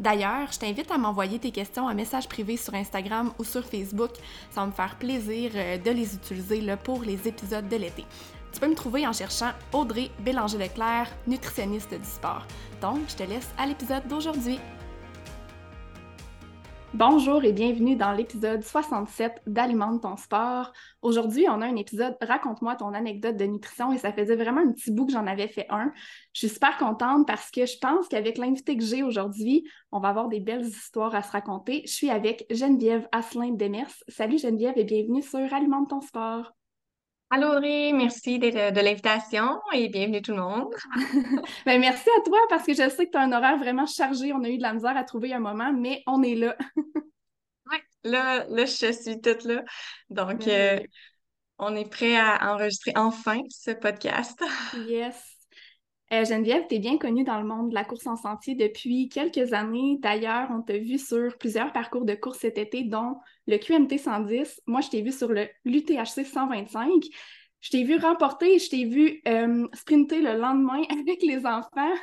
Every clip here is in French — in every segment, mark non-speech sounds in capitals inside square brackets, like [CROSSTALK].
D'ailleurs, je t'invite à m'envoyer tes questions en message privé sur Instagram ou sur Facebook. Ça me faire plaisir euh, de les utiliser pour les épisodes de l'été. Tu peux me trouver en cherchant Audrey Bélanger-Leclerc, nutritionniste du sport. Donc, je te laisse à l'épisode d'aujourd'hui. Bonjour et bienvenue dans l'épisode 67 d'Alimente ton sport. Aujourd'hui, on a un épisode Raconte-moi ton anecdote de nutrition et ça faisait vraiment un petit bout que j'en avais fait un. Je suis super contente parce que je pense qu'avec l'invité que j'ai aujourd'hui, on va avoir des belles histoires à se raconter. Je suis avec Geneviève Asselin Demers. Salut Geneviève et bienvenue sur Alimente ton sport. Allô Audrey, merci de, de l'invitation et bienvenue tout le monde. [LAUGHS] ben, merci à toi parce que je sais que tu as un horaire vraiment chargé. On a eu de la misère à trouver un moment, mais on est là. [LAUGHS] oui, là, là, je suis toute là. Donc, euh, on est prêt à enregistrer enfin ce podcast. [LAUGHS] yes. Euh, Geneviève, tu es bien connue dans le monde de la course en sentier depuis quelques années. D'ailleurs, on t'a vu sur plusieurs parcours de course cet été, dont le QMT 110. Moi, je t'ai vu sur le l'UTHC 125. Je t'ai vu remporter, je t'ai vu euh, sprinter le lendemain [LAUGHS] avec les enfants.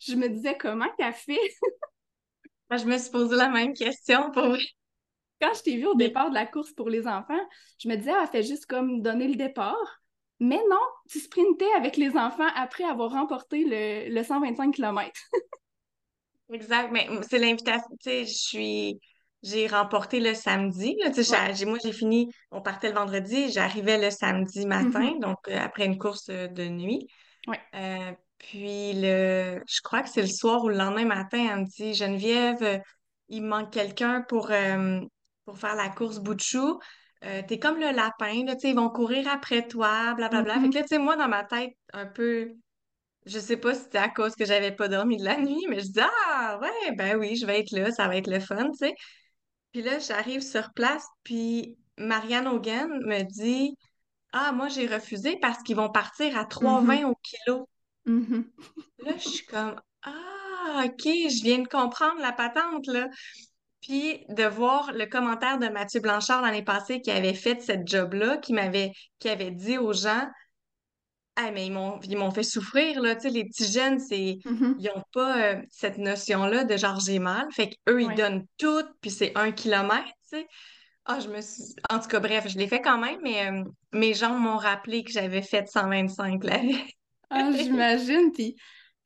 je me disais comment t'as fait? [LAUGHS] je me suis posé la même question pour Quand je t'ai vu au départ de la course pour les enfants, je me disais, ah, fait juste comme donner le départ. Mais non, tu sprintais avec les enfants après avoir remporté le, le 125 km. [LAUGHS] exact, mais c'est l'invitation. Tu sais, je suis. J'ai remporté le samedi. Là, moi, j'ai fini, on partait le vendredi, j'arrivais le samedi matin, mm-hmm. donc euh, après une course euh, de nuit. Ouais. Euh, puis le, je crois que c'est le soir ou le lendemain matin, elle me dit Geneviève, il me manque quelqu'un pour, pour faire la course bout de chou. Euh, t'es comme le lapin, là, ils vont courir après toi, blablabla. Fait que là, tu sais, moi, dans ma tête, un peu, je sais pas si c'était à cause que j'avais pas dormi de la [LAUGHS] nuit, mais je dis, ah, ouais, ben oui, je vais être là, ça va être le fun, tu sais. Puis là, j'arrive sur place, puis Marianne Hogan me dit, ah, moi, j'ai refusé parce qu'ils vont partir à 3,20 au kilo. Là, je suis comme, ah, OK, je viens de comprendre la patente, là. Puis de voir le commentaire de Mathieu Blanchard l'année passée qui avait fait cette job-là, qui m'avait qui avait dit aux gens Ah, mais ils m'ont ils m'ont fait souffrir, là, tu sais, les petits jeunes, c'est mm-hmm. ils n'ont pas euh, cette notion-là de genre j'ai mal. Fait qu'eux, ils donnent tout, puis c'est un kilomètre, tu sais. Ah, je me suis. En tout cas, bref, je l'ai fait quand même, mais euh, mes jambes m'ont rappelé que j'avais fait 125 là. ah, j'imagine. Puis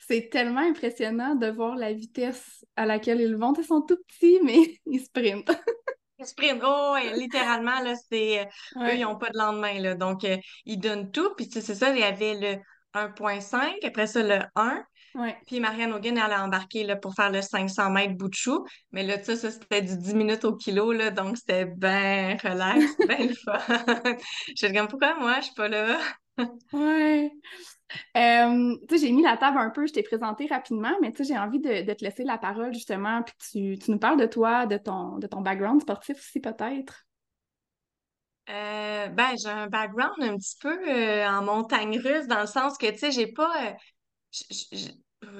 C'est tellement impressionnant de voir la vitesse à laquelle ils vont. Ils sont tout petits, mais [LAUGHS] ils sprintent. Ils sprintent. Oh, ouais, littéralement, là, c'est... Eux, ils n'ont pas de lendemain, là. Donc, euh, ils donnent tout. Puis, c'est ça, il y avait le 1.5, après ça, le 1. Puis Marianne Hogan, elle a embarqué là, pour faire le 500 mètres bout de chou. Mais là, ça, ça c'était du 10 minutes au kilo, là, donc c'était bien relax, [LAUGHS] bien le fun. [LAUGHS] Je suis comme, pourquoi moi, je suis pas là? ouais. Euh, j'ai mis la table un peu, je t'ai présenté rapidement, mais j'ai envie de, te laisser la parole justement, puis tu, tu nous parles de toi, de ton, de ton background sportif aussi peut-être. Euh, ben, j'ai un background un petit peu euh, en montagne russe, dans le sens que, tu sais, j'ai pas,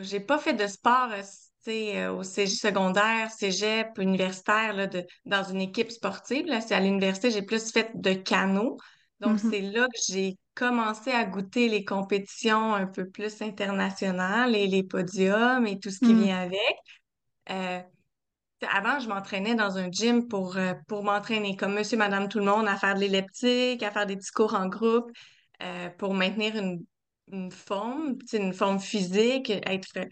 j'ai pas fait de sport, tu sais, au secondaire, cégep, universitaire, là, de, dans une équipe sportive. Là, c'est à l'université, j'ai plus fait de canot. Donc, mm-hmm. c'est là que j'ai commencé à goûter les compétitions un peu plus internationales et les podiums et tout ce qui mm. vient avec. Euh, avant, je m'entraînais dans un gym pour, euh, pour m'entraîner, comme monsieur, madame, tout le monde, à faire de l'elliptique, à faire des petits cours en groupe, euh, pour maintenir une, une forme, une forme physique, être...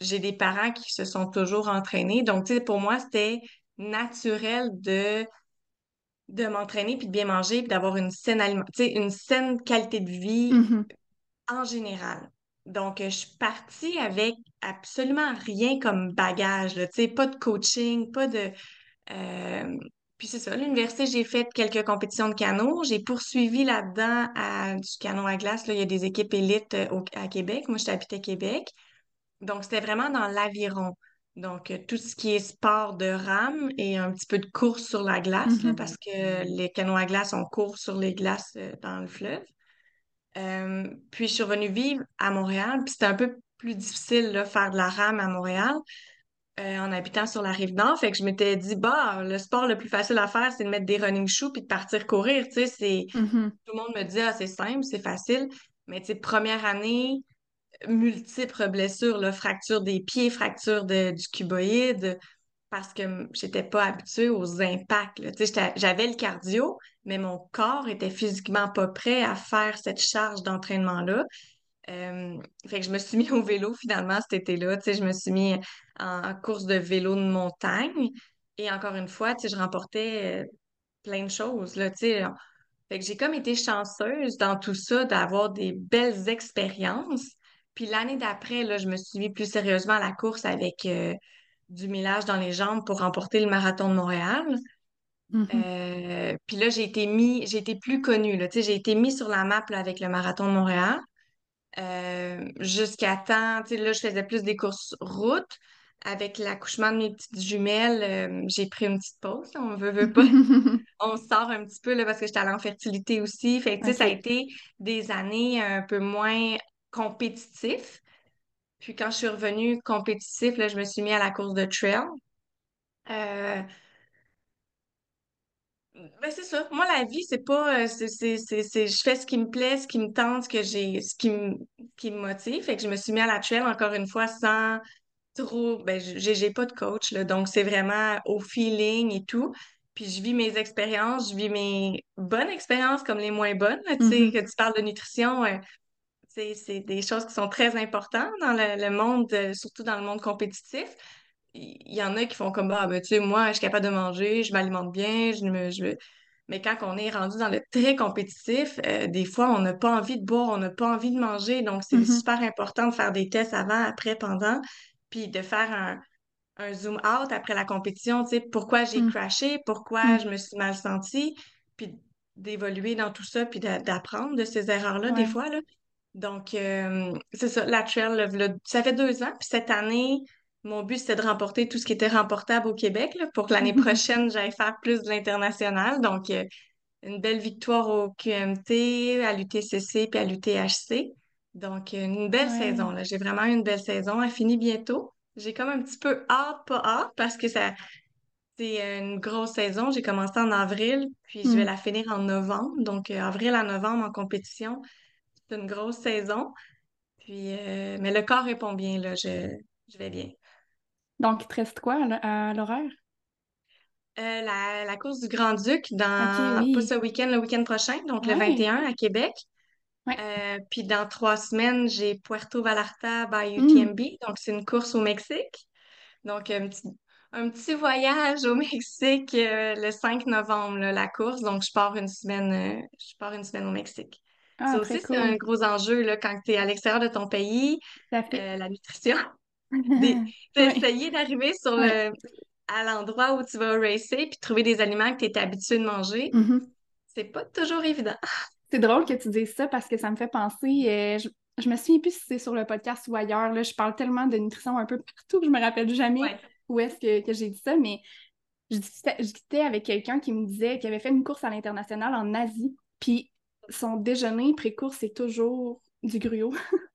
J'ai des parents qui se sont toujours entraînés. Donc, pour moi, c'était naturel de de m'entraîner puis de bien manger puis d'avoir une saine une saine qualité de vie mm-hmm. en général. Donc, je suis partie avec absolument rien comme bagage, tu sais, pas de coaching, pas de... Euh, puis c'est ça, l'université, j'ai fait quelques compétitions de canot. J'ai poursuivi là-dedans à du canot à glace. Là, il y a des équipes élites euh, au, à Québec. Moi, j'habitais à Québec. Donc, c'était vraiment dans l'aviron. Donc, euh, tout ce qui est sport de rame et un petit peu de course sur la glace, mm-hmm. parce que les canots à glace, on court sur les glaces dans le fleuve. Euh, puis je suis revenue vivre à Montréal, puis c'était un peu plus difficile de faire de la rame à Montréal euh, en habitant sur la rive nord. Fait que je m'étais dit, bah, le sport le plus facile à faire, c'est de mettre des running shoes puis de partir courir. Tu sais, c'est... Mm-hmm. Tout le monde me dit, ah, c'est simple, c'est facile. Mais tu sais, première année, multiples blessures, là, fracture des pieds, fracture de, du cuboïde, parce que j'étais pas habituée aux impacts. J'avais le cardio, mais mon corps était physiquement pas prêt à faire cette charge d'entraînement-là. Fait que je me suis [LAUGHS] mis au vélo finalement cet été-là. Je me suis mis en, course de vélo de montagne. Et encore une fois, je remportais euh, plein de choses. Fait que j'ai comme été chanceuse dans tout ça d'avoir des belles expériences. Puis l'année d'après, là, je me suis mis plus sérieusement à la course avec euh, du millage dans les jambes pour remporter le marathon de Montréal. Mm-hmm. Euh, puis là, j'ai été mis, j'ai été plus connue. Là, j'ai été mis sur la map avec le marathon de Montréal. Euh, jusqu'à temps, là, je faisais plus des courses route. Avec l'accouchement de mes petites jumelles, euh, j'ai pris une petite pause. on veut, veut pas. [LAUGHS] on sort un petit peu là, parce que j'étais allée en fertilité aussi. Fait que, ça a été des années un peu moins compétitifs. Puis quand je suis revenue compétitif, là, je me suis mis à la course de trail. Euh, ben c'est ça. Moi, la vie, c'est pas. Euh, c'est, c'est, je fais ce qui me plaît, ce qui me tente, ce que j'ai, ce qui me, qui me motive. Fait que je me suis mis à la trail encore une fois sans trop. Ben, j'ai, j'ai pas de coach, là, donc c'est vraiment au feeling et tout. Puis je vis mes expériences, je vis mes bonnes expériences comme les moins bonnes. Tu sais, mm-hmm. que tu parles de nutrition, c'est des choses qui sont très importantes dans le, monde, euh, surtout dans le monde compétitif. Il y en a qui font comme, ah, ben, tu sais, moi, je suis capable de manger, je m'alimente bien, je me, je... Mais quand on est rendu dans le très compétitif, euh, des fois, on n'a pas envie de boire, on n'a pas envie de manger. Donc, c'est mm-hmm. super important de faire des tests avant, après, pendant, puis de faire un, un zoom out après la compétition, tu sais, pourquoi j'ai mm. crashé, pourquoi mm. je me suis mal sentie, puis d'évoluer dans tout ça, puis d'apprendre de ces erreurs-là, des fois, là. Donc, euh, c'est ça, la trail, ça fait deux ans. Puis cette année, mon but, c'était de remporter tout ce qui était remportable au Québec pour que l'année [LAUGHS] prochaine, j'aille faire plus de l'international. Donc, euh, une belle victoire au QMT, à l'UTCC puis à l'UTHC. Donc, une belle saison. Là. J'ai vraiment eu une belle saison. Elle finit bientôt. J'ai comme un petit peu hâte, pas hâte, parce que ça, c'est une grosse saison. J'ai commencé en avril, puis je vais mm. la finir en novembre. Donc, euh, avril à novembre en compétition. C'est une grosse saison. Puis, euh, mais le corps répond bien, là. Je, je vais bien. Donc, il te reste quoi à l'horaire? Euh, la, course du Grand-Duc dans pas ce week-end, le week-end prochain, donc le 21 à Québec. Euh, puis dans trois semaines, j'ai Puerto Vallarta by Hmm. UTMB. Donc, c'est une course au Mexique. Donc, un petit, un petit voyage au [LAUGHS] Mexique euh, le 5 novembre, là, la course. Donc, je pars une semaine, je pars une semaine au Mexique. Ah, Ça aussi, c'est un gros enjeu là, quand tu es à l'extérieur de ton pays, euh, la nutrition. [LAUGHS] Oui. d'essayer d'arriver sur Oui. le, à l'endroit où tu vas racer puis trouver des aliments que tu es habitué de manger, Mhm. c'est pas toujours évident. [LAUGHS] C'est drôle que tu dises ça parce que ça me fait penser. euh, je, je me souviens plus si c'est sur le podcast ou ailleurs. Là, je parle tellement de nutrition un peu partout que je me rappelle jamais Ouais. où est-ce que, que j'ai dit ça, mais je discutais, je discutais avec quelqu'un qui me disait qu'il avait fait une course à l'international en Asie, puis son déjeuner pré-course, c'est toujours du gruau. [LAUGHS]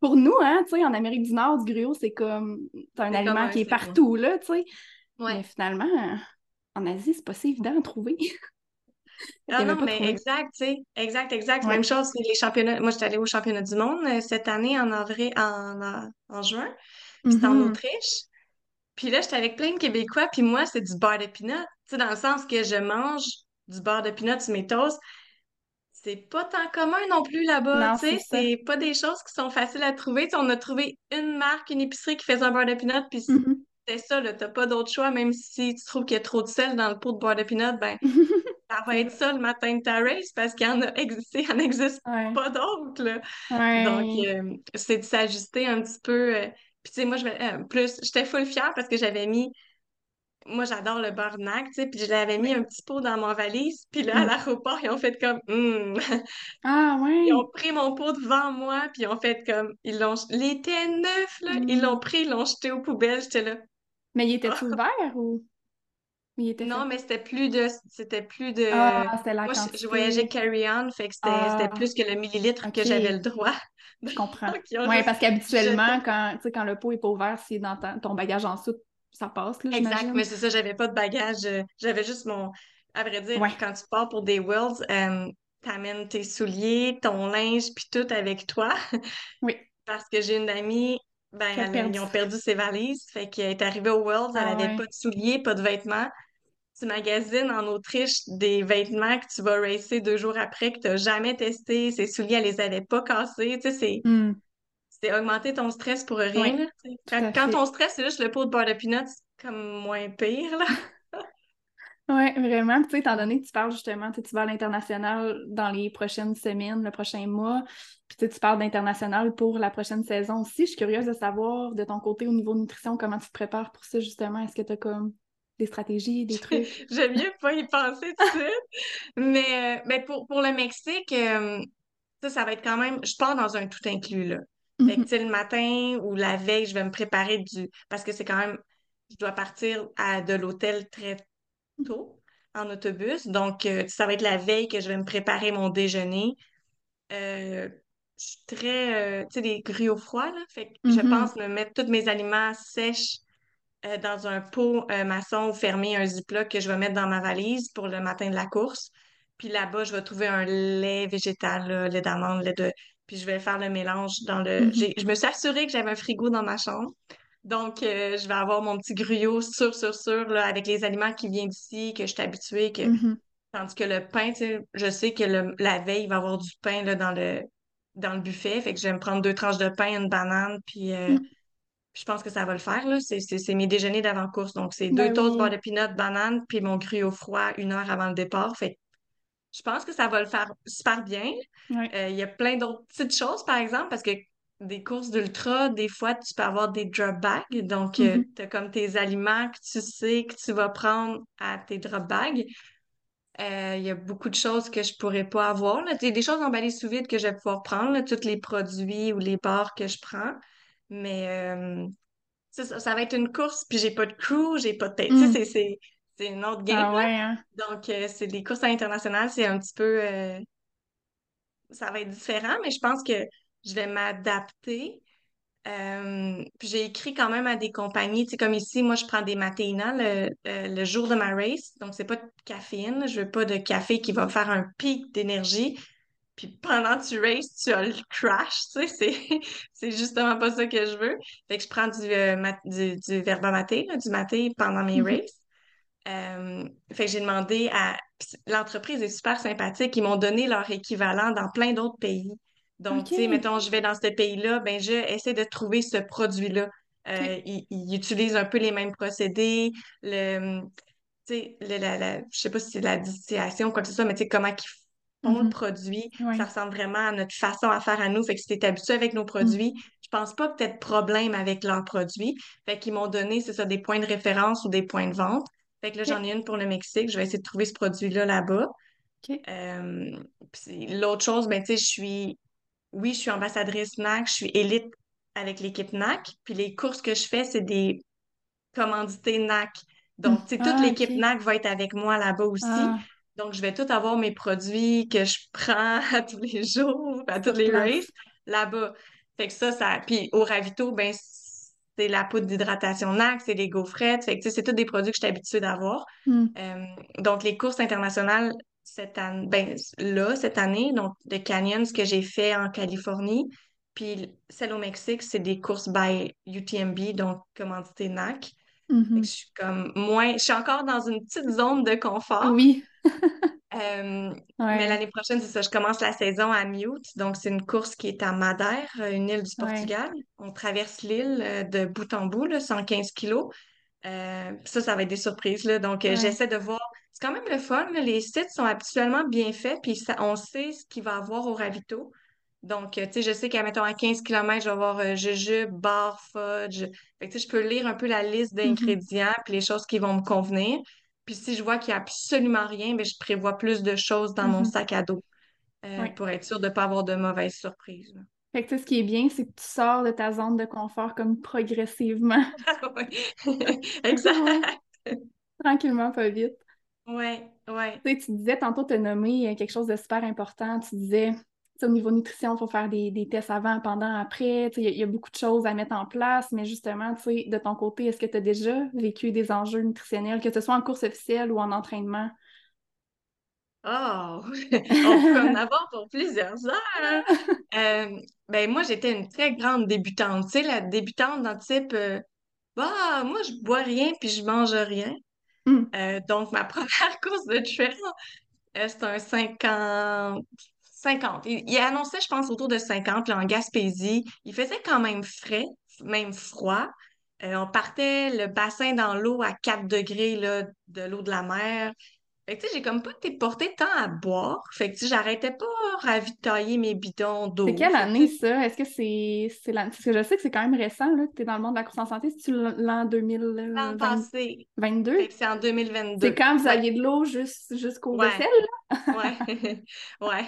Pour nous, hein, tu sais, en Amérique du Nord, du gruau, c'est comme c'est un aliment qui est partout, là, tu sais. Mais Ouais. finalement, euh, en Asie, c'est pas si évident à trouver. [LAUGHS] Ah non, pas mais trouvé. exact, tu sais. Exact, exact. Ouais. Même chose, c'est les championnats. Moi, j'étais allée au championnat du monde euh, cette année en avril, en, en, en juin. Puis c'était en Mhm. Autriche. Puis là, j'étais avec plein de Québécois. Puis moi, c'est du beurre de peanut. Tu sais, dans le sens que je mange du beurre de peanut sur mes toasts. C'est pas tant commun non plus là-bas, tu c'est sais. C'est pas des choses qui sont faciles à trouver. On a trouvé une marque, une épicerie qui faisait un beurre de peanut. Puis Mhm. c'est ça, là. T'as pas d'autre choix. Même si tu trouves qu'il y a trop de sel dans le pot de beurre de peanut, ben [LAUGHS] ça va être ça le matin de ta race parce qu'il y en a existé, il en existe Ouais. pas d'autres. Donc, euh, c'est de s'ajuster un petit peu. euh. Puis, tu sais, moi, je vais, euh, plus, j'étais full fière parce que j'avais mis, moi, j'adore le nag, tu sais, puis je l'avais mis un petit pot dans mon valise. Puis là, à Mm. l'aéroport, ils ont fait comme, Hmm. Ah, Ils ont pris mon pot devant moi, puis ils ont fait comme, ils l'ont, il était neuf, là. Ils l'ont Mm. pris, ils l'ont jeté aux poubelles. J'étais là. Mais il Ah! était-tu [LAUGHS] ouvert ou? Il était Non, fait? mais c'était plus de, c'était plus de, Ah, la moi, je, je voyageais quantité. carry-on, fait que c'était, c'était Ah, plus que le millilitre que j'avais le droit. Je comprends. [LAUGHS] Juste parce qu'habituellement, quand, quand le pot est pas ouvert, c'est dans ta- ton bagage en soute, ça passe, là, Exact, mais c'est ça, j'avais pas de bagage. euh, J'avais juste mon, à vrai dire, Ouais. quand tu pars pour des Worlds, euh, t'amènes tes souliers, ton linge, puis tout avec toi. Oui. [LAUGHS] Parce que j'ai une amie, ben, elle ils ont perdu ses valises, fait qu'elle est arrivée aux Worlds, elle Ah, avait pas de souliers, pas de vêtements. tu magasines en Autriche des vêtements que tu vas racer deux jours après, que tu n'as jamais testé, ses souliers, elle les avait pas cassés. Tu sais, c'est, Hmm. Augmenter ton stress pour rien, Oui, Quand, quand ton stress, c'est juste le pot de beurre de peanut, c'est comme moins pire, là. [LAUGHS] Oui, vraiment. Tu sais, étant donné que tu parles justement, tu vas à l'international dans les prochaines semaines, le prochain mois, puis tu parles d'international pour la prochaine saison aussi. Je suis curieuse de savoir de ton côté au niveau nutrition, comment tu te prépares pour ça justement? Est-ce que tu as comme des stratégies, des trucs? [LAUGHS] J'aime mieux pas y penser tout de suite. Mais, euh, mais pour, pour le Mexique, euh, ça, ça va être quand même. Je pars dans un tout inclus, là. Fait que, sais, le matin ou la veille, je vais me préparer du. Parce que c'est quand même. Je dois partir à, de l'hôtel très tôt en autobus. Donc, euh, ça va être la veille que je vais me préparer mon déjeuner. Euh, je suis très, euh, tu sais, des gruaux froids, là. Fait que je mhm, pense me mettre tous mes aliments sèches dans un pot maçon fermé, un Ziploc que je vais mettre dans ma valise pour le matin de la course. Puis là-bas, je vais trouver un lait végétal, là, lait d'amande, lait de... Puis je vais faire le mélange dans le... mhm, j'ai- Je me suis assurée que j'avais un frigo dans ma chambre. Donc, euh, je vais avoir mon petit gruyot sûr, sûr, sûr, là, avec les aliments qui viennent d'ici, que je suis habituée, que... mhm, Tandis que le pain, tu sais, je sais que le- la veille, il va y avoir du pain là, dans le, dans le buffet. Fait que je vais me prendre deux tranches de pain, une banane, puis euh, mhm. je pense que ça va le faire. C'est, mes déjeuners d'avant-course. Donc, c'est deux Ben toasts beurre oui. de peanut, banane, puis mon gruau froid une heure avant le départ. Fait que je pense que ça va le faire super bien. Ouais. Euh, Il y a plein d'autres petites choses, par exemple, parce que des courses d'ultra, des fois, tu peux avoir des drop bags. Donc, tu Mhm, as comme tes aliments que tu sais que tu vas prendre à tes drop bags. Euh, Il y a beaucoup de choses que je pourrais pas avoir. Là. Il y a des choses emballées sous vide que je vais pouvoir prendre, là, tous les produits ou les bars que je prends. Mais euh, ça, ça va être une course, puis j'ai pas de crew, j'ai pas de tête. Tu mhm. C'est, une autre game, Ah ouais, hein? Donc, euh, c'est des courses internationales, c'est un petit peu... euh, ça va être différent, mais je pense que je vais m'adapter. Euh, puis j'ai écrit quand même à des compagnies, tu sais, comme ici, moi, je prends des Matéina le, jour de ma race, donc c'est pas de caféine, je veux pas de café qui va me faire un pic d'énergie, puis pendant que tu races, tu as le crash, tu sais, c'est, [LAUGHS] c'est justement pas ça que je veux. Fait que je prends du, euh, mat- du, du verba maté, là, du maté pendant mes Mhm, races. Euh, fait que j'ai demandé à... l'entreprise est super sympathique. Ils m'ont donné leur équivalent dans plein d'autres pays. Donc, tu sais, mettons, je vais dans ce pays-là, ben, je essaie de trouver ce produit-là. Euh, ils, ils utilisent un peu les mêmes procédés. Le, tu sais, le- la, la- je sais pas si c'est la distillation ou quoi que ce soit, mais tu sais, comment ils font le Mhm. produit, ça ressemble vraiment à notre façon à faire à nous. Fait que si habitué avec nos Mm. produits, je pense pas que t'aies de problème avec leurs produits. Fait qu'ils m'ont donné, c'est ça, des points de référence ou des points de vente. Fait que là, j'en ai une pour le Mexique. Je vais essayer de trouver ce produit-là là-bas. OK. Euh, puis l'autre chose, ben, tu sais, je suis, oui, je suis ambassadrice NAC, je suis élite avec l'équipe NAC. Puis les courses que je fais, c'est des commandité NAC. Donc, tu sais, toute Ah, l'équipe. NAC va être avec moi là-bas aussi. Ah, Donc, je vais tout avoir mes produits que je prends [LAUGHS] à tous les jours, à toutes les races, là-bas. Fait que ça, ça... Puis au ravito, ben, c'est la poudre d'hydratation NAC, c'est les gaufrettes. Fait que, c'est tous des produits que je suis habituée d'avoir. Mm. Euh, donc, les courses internationales, cette année, ben, là, cette année, donc, de Canyon, ce que j'ai fait en Californie, puis celle au Mexique, c'est des courses by UTMB, donc commandité NAC. Mhm. je suis comme moins, je suis encore dans une petite zone de confort. Oui. [LAUGHS] Euh, mais l'année prochaine, c'est ça, je commence la saison à mi-août. Donc, c'est une course qui est à Madère, euh, une île du Ouais. Portugal. On traverse l'île euh, de bout en bout, là, 115 kilos. Euh, ça, ça va être des surprises, là. Donc, Ouais. j'essaie de voir. C'est quand même le fun, là. Les sites sont habituellement bien faits, puis ça, on sait ce qu'il va y avoir au ravito. Donc, tu sais, je sais qu'à, mettons, à 15 km, je vais avoir euh, jujube, bar, fudge. Fait que, tu sais, je peux lire un peu la liste Mhm. d'ingrédients, puis les choses qui vont me convenir. Puis si je vois qu'il n'y a absolument rien, ben, je prévois plus de choses dans mon Mhm. sac à dos euh, pour être sûre de ne pas avoir de mauvaises surprises. Fait que tu sais, ce qui est bien, c'est que tu sors de ta zone de confort comme progressivement. [LAUGHS] Ouais. [LAUGHS] Ouais. Exact. Tranquillement, pas vite. Ouais, ouais. Tu sais, tu disais tantôt, tu as nommé euh, quelque chose de super important. Tu disais, au niveau nutrition, il faut faire des, des tests avant, pendant, après. Il y, a il y a beaucoup de choses à mettre en place, mais justement, de ton côté, est-ce que tu as déjà vécu des enjeux nutritionnels, que ce soit en course officielle ou en entraînement? Oh, [LAUGHS] on peut en [LAUGHS] avoir pour plusieurs heures. [LAUGHS] Euh, ben moi, j'étais une très grande débutante. Tu sais, la débutante dans le type, euh, bah, moi, je bois rien puis je mange rien. Hmm. Euh, donc, ma première course de trail, c'est un 50. 50. Il, il annonçait, je pense, autour de 50 là, en Gaspésie. Il faisait quand même frais, même froid. Euh, on partait le bassin dans l'eau à 4 degrés là, de l'eau de la mer. Fait que, tu sais, j'ai comme pas été portée tant à boire. Fait que, tu sais, j'arrêtais pas de ravitailler mes bidons C'est d'eau. quelle Fait que, année ça? Est-ce que c'est c'est l'année? Parce que je sais que c'est quand même récent, là, que tu es dans le monde de la course en santé. C'est-tu l'an l'an 2020 passé. 22? Fait que c'est en C'est 2022. quand vous aviez de l'eau juste, jusqu'aux ouais, aisselles? ouais, [LAUGHS] ouais.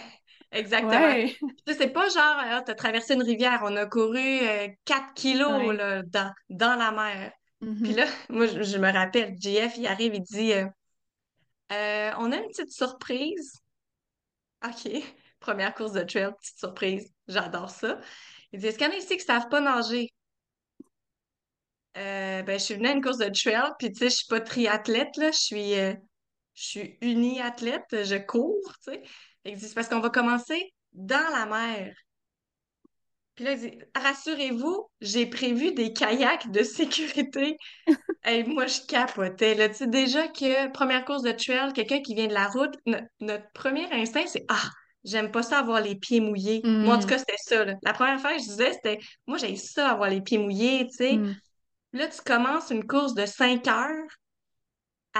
Exactement. Ouais. Tu c'est pas genre, ah, t'as traversé une rivière, on a couru euh, 4 kilos Ouais. là, dans, dans la mer. Puis Mhm. là, [LAUGHS] moi, je, je me rappelle, JF, il arrive, il dit euh, Euh, On a une petite surprise. OK. [LAUGHS] Première course de trail, petite surprise. J'adore ça. Il dit Est-ce qu'il y en a ici qui savent pas nager? Euh, ben, je suis venue à une course de trail, puis tu sais, je suis pas triathlète, là. Je suis, euh, je suis uniathlète, je cours, tu sais. Il dit C'est parce qu'on va commencer dans la mer. Puis là, il dit, rassurez-vous, j'ai prévu des kayaks de sécurité. [LAUGHS] Et moi, je capotais. Là. Tu sais, déjà que première course de trail, quelqu'un qui vient de la route, no- notre premier instinct, c'est Ah, j'aime pas ça avoir les pieds mouillés. Moi, en tout Mm. cas, c'était ça. là. La première fois que je disais, c'était Moi, j'ai ça avoir les pieds mouillés, tu sais. Mm. Là, tu commences une course de 5 heures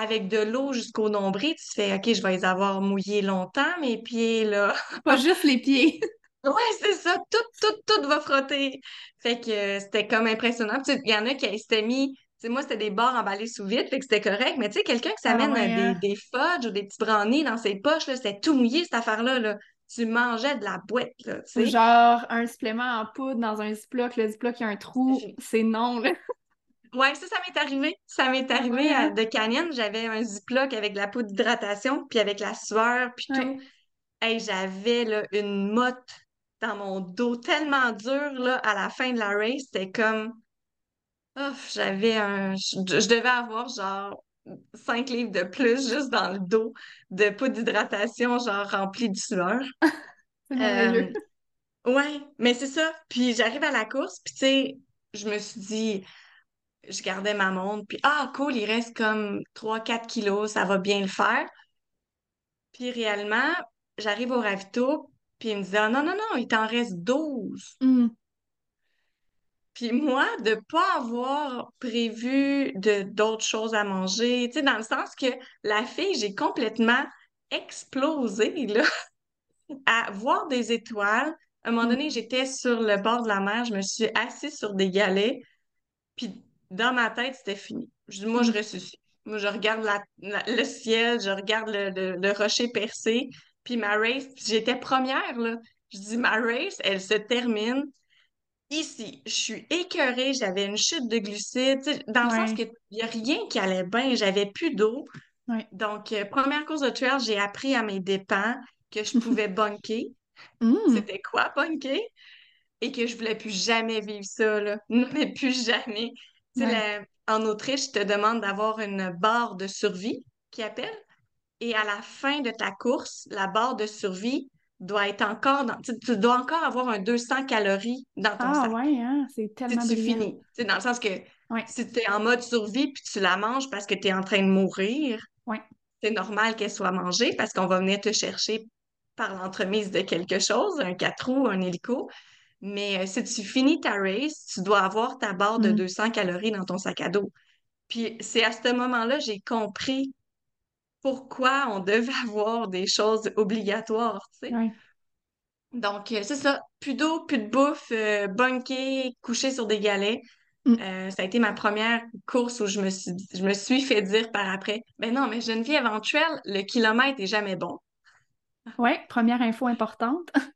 avec de l'eau jusqu'au nombril. Tu te fais OK, je vais les avoir mouillés longtemps, mes pieds, là. [LAUGHS] Pas juste les pieds. [LAUGHS] Ouais, c'est ça, tout, tout, tout va frotter. Fait que euh, c'était comme impressionnant. Il y en a qui s'étaient mis, sais, moi, c'était des barres emballées sous vide, fait que c'était correct. Mais tu sais, quelqu'un qui Ah s'amène ouais, des, hein? des fudges ou des petits brownies dans ses poches, là, c'était tout mouillé, cette affaire-là, là. Tu mangeais de la boîte, là, tu sais. genre un supplément en poudre dans un Ziploc, le Ziploc il y a un trou, c'est non, là. Ouais, ça, ça m'est arrivé. Ça m'est Ah ouais, arrivé à- hein? de Canyon. J'avais un Ziploc avec de la poudre d'hydratation, puis avec la sueur, puis tout. Hey, j'avais là, une motte dans mon dos tellement dure là, à la fin de la race. C'était comme j'avais un. Je, je devais avoir genre 5 livres de plus [LAUGHS] juste dans le dos de poudre d'hydratation, genre remplie de sueur. [LAUGHS] Euh, ouais, mais c'est ça. Puis j'arrive à la course, puis tu sais, je me suis dit, je gardais ma montre, puis ah, cool, il reste comme trois quatre kilos, ça va bien le faire. Puis réellement, j'arrive au ravito, puis il me dit, ah non, non, non, il t'en reste 12. Mm. Puis moi, de pas avoir prévu de d'autres choses à manger, tu sais, dans le sens que la fille, j'ai complètement explosé, là, [LAUGHS] à voir des étoiles. À un moment donné, Mm. j'étais sur le bord de la mer, je me suis assise sur des galets, puis dans ma tête, c'était fini. Je dis, moi, je Mm. ressuscite. Moi, je regarde la- la- le ciel, je regarde le, le- le rocher percé, puis ma race, j'étais première, là. Je dis, ma race, elle se termine ici. Je suis écœurée, j'avais une chute de glucides, dans le sens que Ouais. il y a rien qui allait bien, j'avais plus d'eau. Ouais. Donc, euh, première course de trail, j'ai appris à mes dépens que je pouvais [LAUGHS] bunker. Mm. C'était quoi, bunker? Et que je voulais plus jamais vivre ça, là. Mais plus jamais. Ouais. la- en Autriche, te demande d'avoir une barre de survie, qui appelle. Et à la fin de ta course, la barre de survie doit être encore dans... Tu tu dois encore avoir un 200 calories dans ton Ah sac. ouais, hein, c'est tellement tu finis. Tu sais, dans le sens que Ouais. si tu es en mode survie puis tu la manges parce que tu es en train de mourir, Ouais. c'est normal qu'elle soit mangée parce qu'on va venir te chercher par l'entremise de quelque chose, un quatre roues, un hélico. Mais euh, si tu finis ta race, tu dois avoir ta barre de Mm. 200 calories dans ton sac à dos. Puis c'est à ce moment-là, j'ai compris pourquoi on devait [LAUGHS] avoir des choses obligatoires, tu sais. Ouais. Donc, euh, c'est ça. Plus d'eau, plus de bouffe, euh, bunké, couché sur des galets. Mm. Euh, ça a été ma première course où je me suis, je me suis fait dire par après, ben non, mais Geneviève, éventuelle, le kilomètre est jamais bon. Ouais, première info importante. [LAUGHS]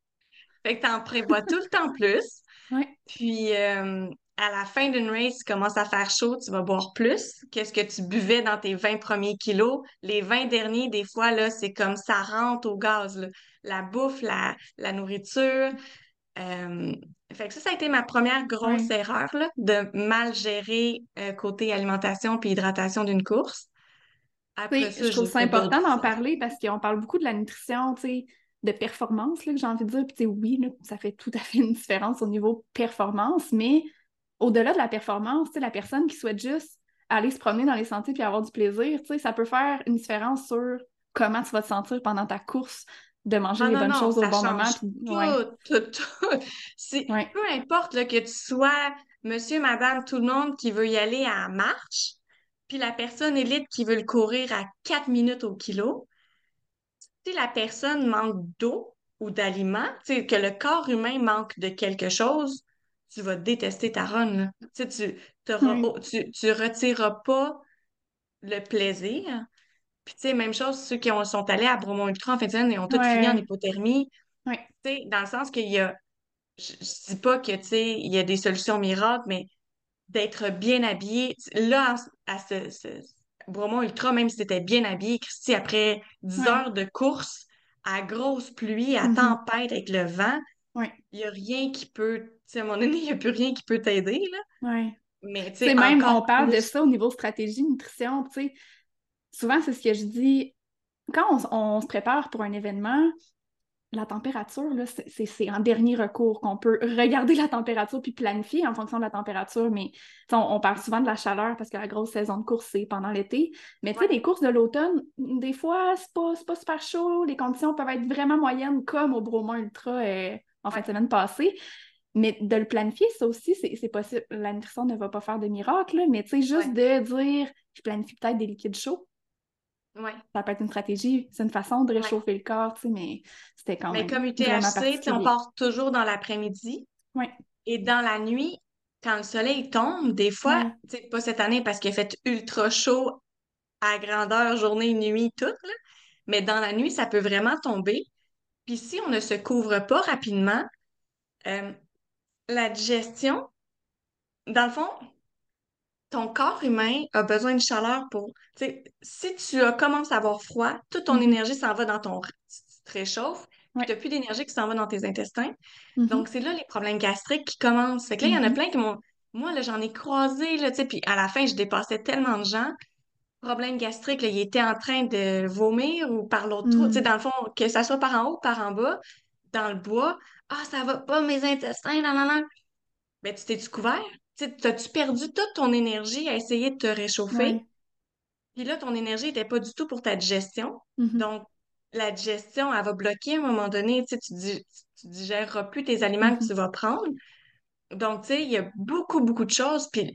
Fait que t'en prévois tout le temps plus. [LAUGHS] Ouais. Puis, euh, à la fin d'une race, tu commences à faire chaud, tu vas boire plus. Qu'est-ce que tu buvais dans tes 20 premiers kilos? Les 20 derniers, des fois, là, c'est comme ça rentre au gaz, là. La bouffe, la, la nourriture. Euh, fait que ça, ça a été ma première grosse Ouais. erreur, là, de mal gérer euh, côté alimentation puis hydratation d'une course. Après sais, je ça, trouve ça important d'en parler parce qu'on parle beaucoup de la nutrition, tu sais, de performance, là, que j'ai envie de dire. Puis, oui, là, ça fait tout à fait une différence au niveau performance, mais au-delà de la performance, la personne qui souhaite juste aller se promener dans les sentiers puis avoir du plaisir, ça peut faire une différence sur comment tu vas te sentir pendant ta course, de manger les non, bonnes non, choses au bon moment. Puis, tout, ouais, tout, tout. Ouais, peu importe là, que tu sois monsieur, madame, tout le monde qui veut y aller à marche, puis la personne élite qui veut le courir à 4 minutes au kilo, si la personne manque d'eau ou d'aliments, que le corps humain manque de quelque chose, tu vas détester ta run. là. Tu ouais, oh, tu, tu retireras pas le plaisir. Puis, tu sais, même chose, ceux qui ont- sont allés à Bromont Ultra en fin de semaine et ont tous fini en hypothermie. ouais, Tu sais, dans le sens qu'il y a, je, je dis pas que, tu sais, il y a des solutions miracles, mais d'être bien habillé. Là, à ce, ce- Bromont Ultra, même si t'étais bien habillé, Christy, après 10 ouais, heures de course, à grosse pluie, à mhm, tempête, avec le vent, ouais, il y a rien qui peut, tu sais, à un moment donné, il n'y a plus rien qui peut t'aider, ouais. Mais, tu Tu sais, même, on parle de ça au niveau stratégie, nutrition, tu sais, souvent, c'est ce que je dis. Quand on se prépare pour un événement, la température, là, c'est en dernier recours qu'on peut [LAUGHS] regarder la température puis planifier en fonction de la température. Mais on, on parle souvent de la chaleur parce que la grosse saison de course, c'est pendant l'été. Mais tu sais, Ouais, les courses de l'automne, des fois, c'est pas, c'est pas super chaud. Les conditions peuvent être vraiment moyennes, comme au Bromont Ultra euh, en fin de semaine passée. Mais de le planifier, ça aussi, c'est c'est possible. La nutrition ne va pas faire de miracle, là, mais tu sais, juste ouais, de dire, je planifie peut-être des liquides chauds ouais, ça peut être une stratégie, c'est une façon de ouais. réchauffer le corps, tu sais, mais c'était quand Mais même comme vraiment UTHC, on part toujours dans l'après-midi. Oui, Et dans la nuit, quand le soleil tombe, des fois, tu sais, pas cette année parce qu'il a fait ultra chaud à grandeur, journée, nuit, tout, là, mais dans la nuit, ça peut vraiment tomber. Puis si on ne se couvre pas rapidement, euh, la digestion, dans le fond, ton corps humain a besoin de chaleur pour, tu sais, si tu commences à avoir froid, toute ton mhm, énergie s'en va dans ton, tu tu te réchauffes, oui, tu n'as plus d'énergie qui s'en va dans tes intestins. mhm, Donc, c'est là les problèmes gastriques qui commencent. Fait que là, il y en a mhm, plein qui m'ont. Moi, là, j'en ai croisé, là, tu sais, puis à la fin, je dépassais tellement de gens. Problème gastrique, là, ils étaient en train de vomir ou par l'autre trou. Tu sais, dans le fond, que ça soit par en haut par en bas, dans le bois. Ah, ça va pas, mes intestins, non, non, non. Ben, tu t'es-tu couvert? T'as-tu perdu toute ton énergie à essayer de te réchauffer? Puis là, ton énergie n'était pas du tout pour ta digestion. mhm, Donc, la digestion, elle va bloquer à un moment donné. Tu sais, tu, dig- tu digéreras plus tes aliments que Mhm. tu vas prendre. Donc, tu sais, il y a beaucoup, beaucoup de choses. Puis,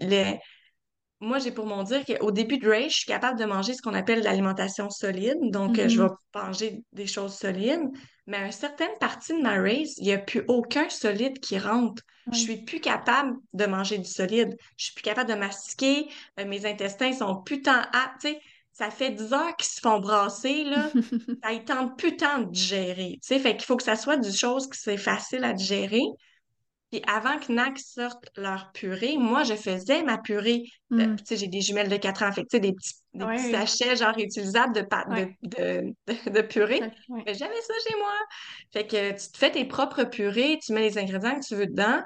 moi, j'ai pour mon dire qu'au début de race, je suis capable de manger ce qu'on appelle l'alimentation solide. Donc, euh, je vais Mhm. manger des choses solides. Mais à une certaine partie de ma race, il n'y a plus aucun solide qui rentre. Je Ouais. suis plus capable de manger du solide. Je suis plus capable de mastiquer. Euh, mes intestins sont plus tant aptes. Tu sais, ça fait 10 heures qu'ils se font brasser, là. [LAUGHS] Ça ne tente plus tant de digérer. Tu sais, fait qu'il faut que ça soit du chose que c'est facile à digérer. Puis avant que NAC sorte leur purée, moi, je faisais ma purée. Euh, Mm. tu sais, j'ai des jumelles de 4 ans, fait que, des petits, des petits Ouais. sachets genre réutilisables de, pâte de, Ouais. de, de, de purée. Ouais. Mais j'avais ça chez moi. Fait que tu te fais tes propres purées, tu mets les ingrédients que tu veux dedans.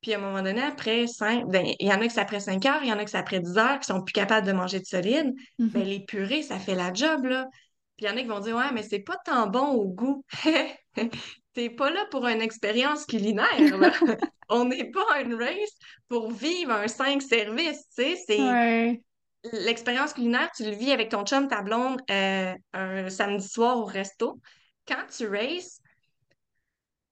Puis à un moment donné, après 5, ben, il y en a que c'est après 5 heures, il y en a que c'est après 10 heures, qui sont plus capables de manger de solide. Ben, Mhm. les purées, ça fait la job, là. Puis il y en a qui vont dire, ouais, mais c'est pas tant bon au goût. [LAUGHS] T'es pas là pour une expérience culinaire, là. [LAUGHS] On n'est pas à une race pour vivre un 5 services, tu sais. C'est Ouais. l'expérience culinaire, tu le vis avec ton chum, ta blonde, euh, un samedi soir au resto. Quand tu races,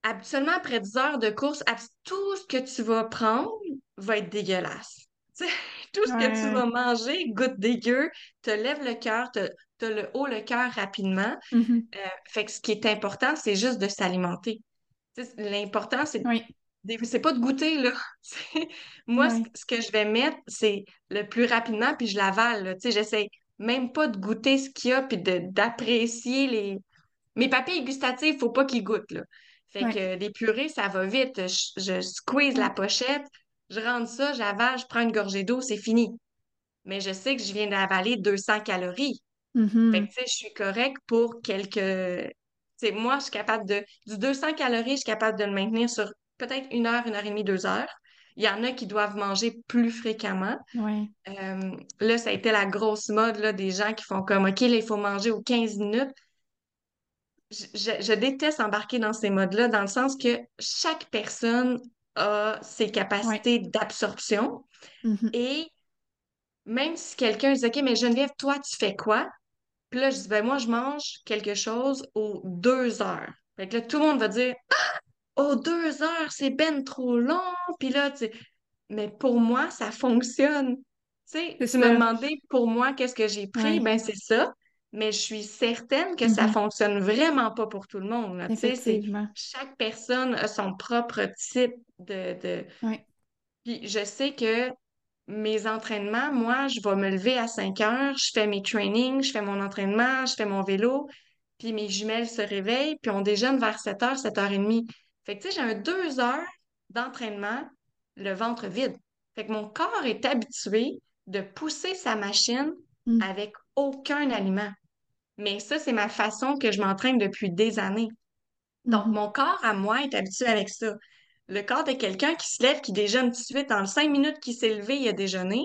habituellement, après 10 heures de course, tout ce que tu vas prendre va être dégueulasse. [LAUGHS] Tu sais, tout ce que tu vas manger goûte dégueu, te lève le cœur, te, le haut le cœur rapidement. Mhm. Euh, fait que ce qui est important, c'est juste de s'alimenter. L'important, c'est Oui. c'est pas de goûter, là. [LAUGHS] Moi, ce, que je vais mettre, c'est le plus rapidement, puis je l'avale, là. Tu sais, j'essaie même pas de goûter ce qu'il y a, puis de, d'apprécier les... Mes papilles gustatives, faut pas qu'ils goûtent, là. Fait que des purées, ça va vite. Je, je squeeze la Ouais. pochette, je rentre ça, j'avale, je prends une gorgée d'eau, c'est fini. Mais je sais que je viens d'avaler 200 calories. Fait que, Mhm. tu sais, je suis correcte pour quelques... Tu sais, moi, je suis capable de... Du 200 calories, je suis capable de le maintenir sur peut-être une heure, une heure et demie, deux heures. Il y en a qui doivent manger plus fréquemment. Ouais. Euh, là, ça a été la grosse mode, là, des gens qui font comme, OK, là, il faut manger aux 15 minutes. Je, je- je déteste embarquer dans ces modes-là, dans le sens que chaque personne a ses Ouais. capacités d'absorption. Mhm. Et même si quelqu'un dit, OK, mais Geneviève, toi, tu fais quoi? Puis là, je dis, ben moi, je mange quelque chose aux deux heures. Fait que là, tout le monde va dire, oh, deux heures, c'est ben trop long. Puis là, tu sais, mais pour moi, ça fonctionne. Tu sais, tu me demandais pour moi qu'est-ce que j'ai pris, ben c'est ça. Mais je suis certaine que ça Mhm. fonctionne vraiment pas pour tout le monde, là. Tu sais, c'est Effectivement. chaque personne a son propre type de, de... Ouais. Puis je sais que mes entraînements, moi, je vais me lever à 5 heures, je fais mes trainings, je fais mon entraînement, je fais mon vélo, puis mes jumelles se réveillent, puis on déjeune vers 7 heures, 7 heures et demie. Fait que, tu sais, j'ai un 2 heures d'entraînement, le ventre vide. Fait que mon corps est habitué de pousser sa machine Mm. avec aucun aliment. Mais ça, c'est ma façon que je m'entraîne depuis des années. Donc, Mhm. mon corps à moi est habitué avec ça. Le corps de quelqu'un qui se lève, qui déjeune tout de suite, en cinq minutes qu'il s'est levé, il a déjeuné,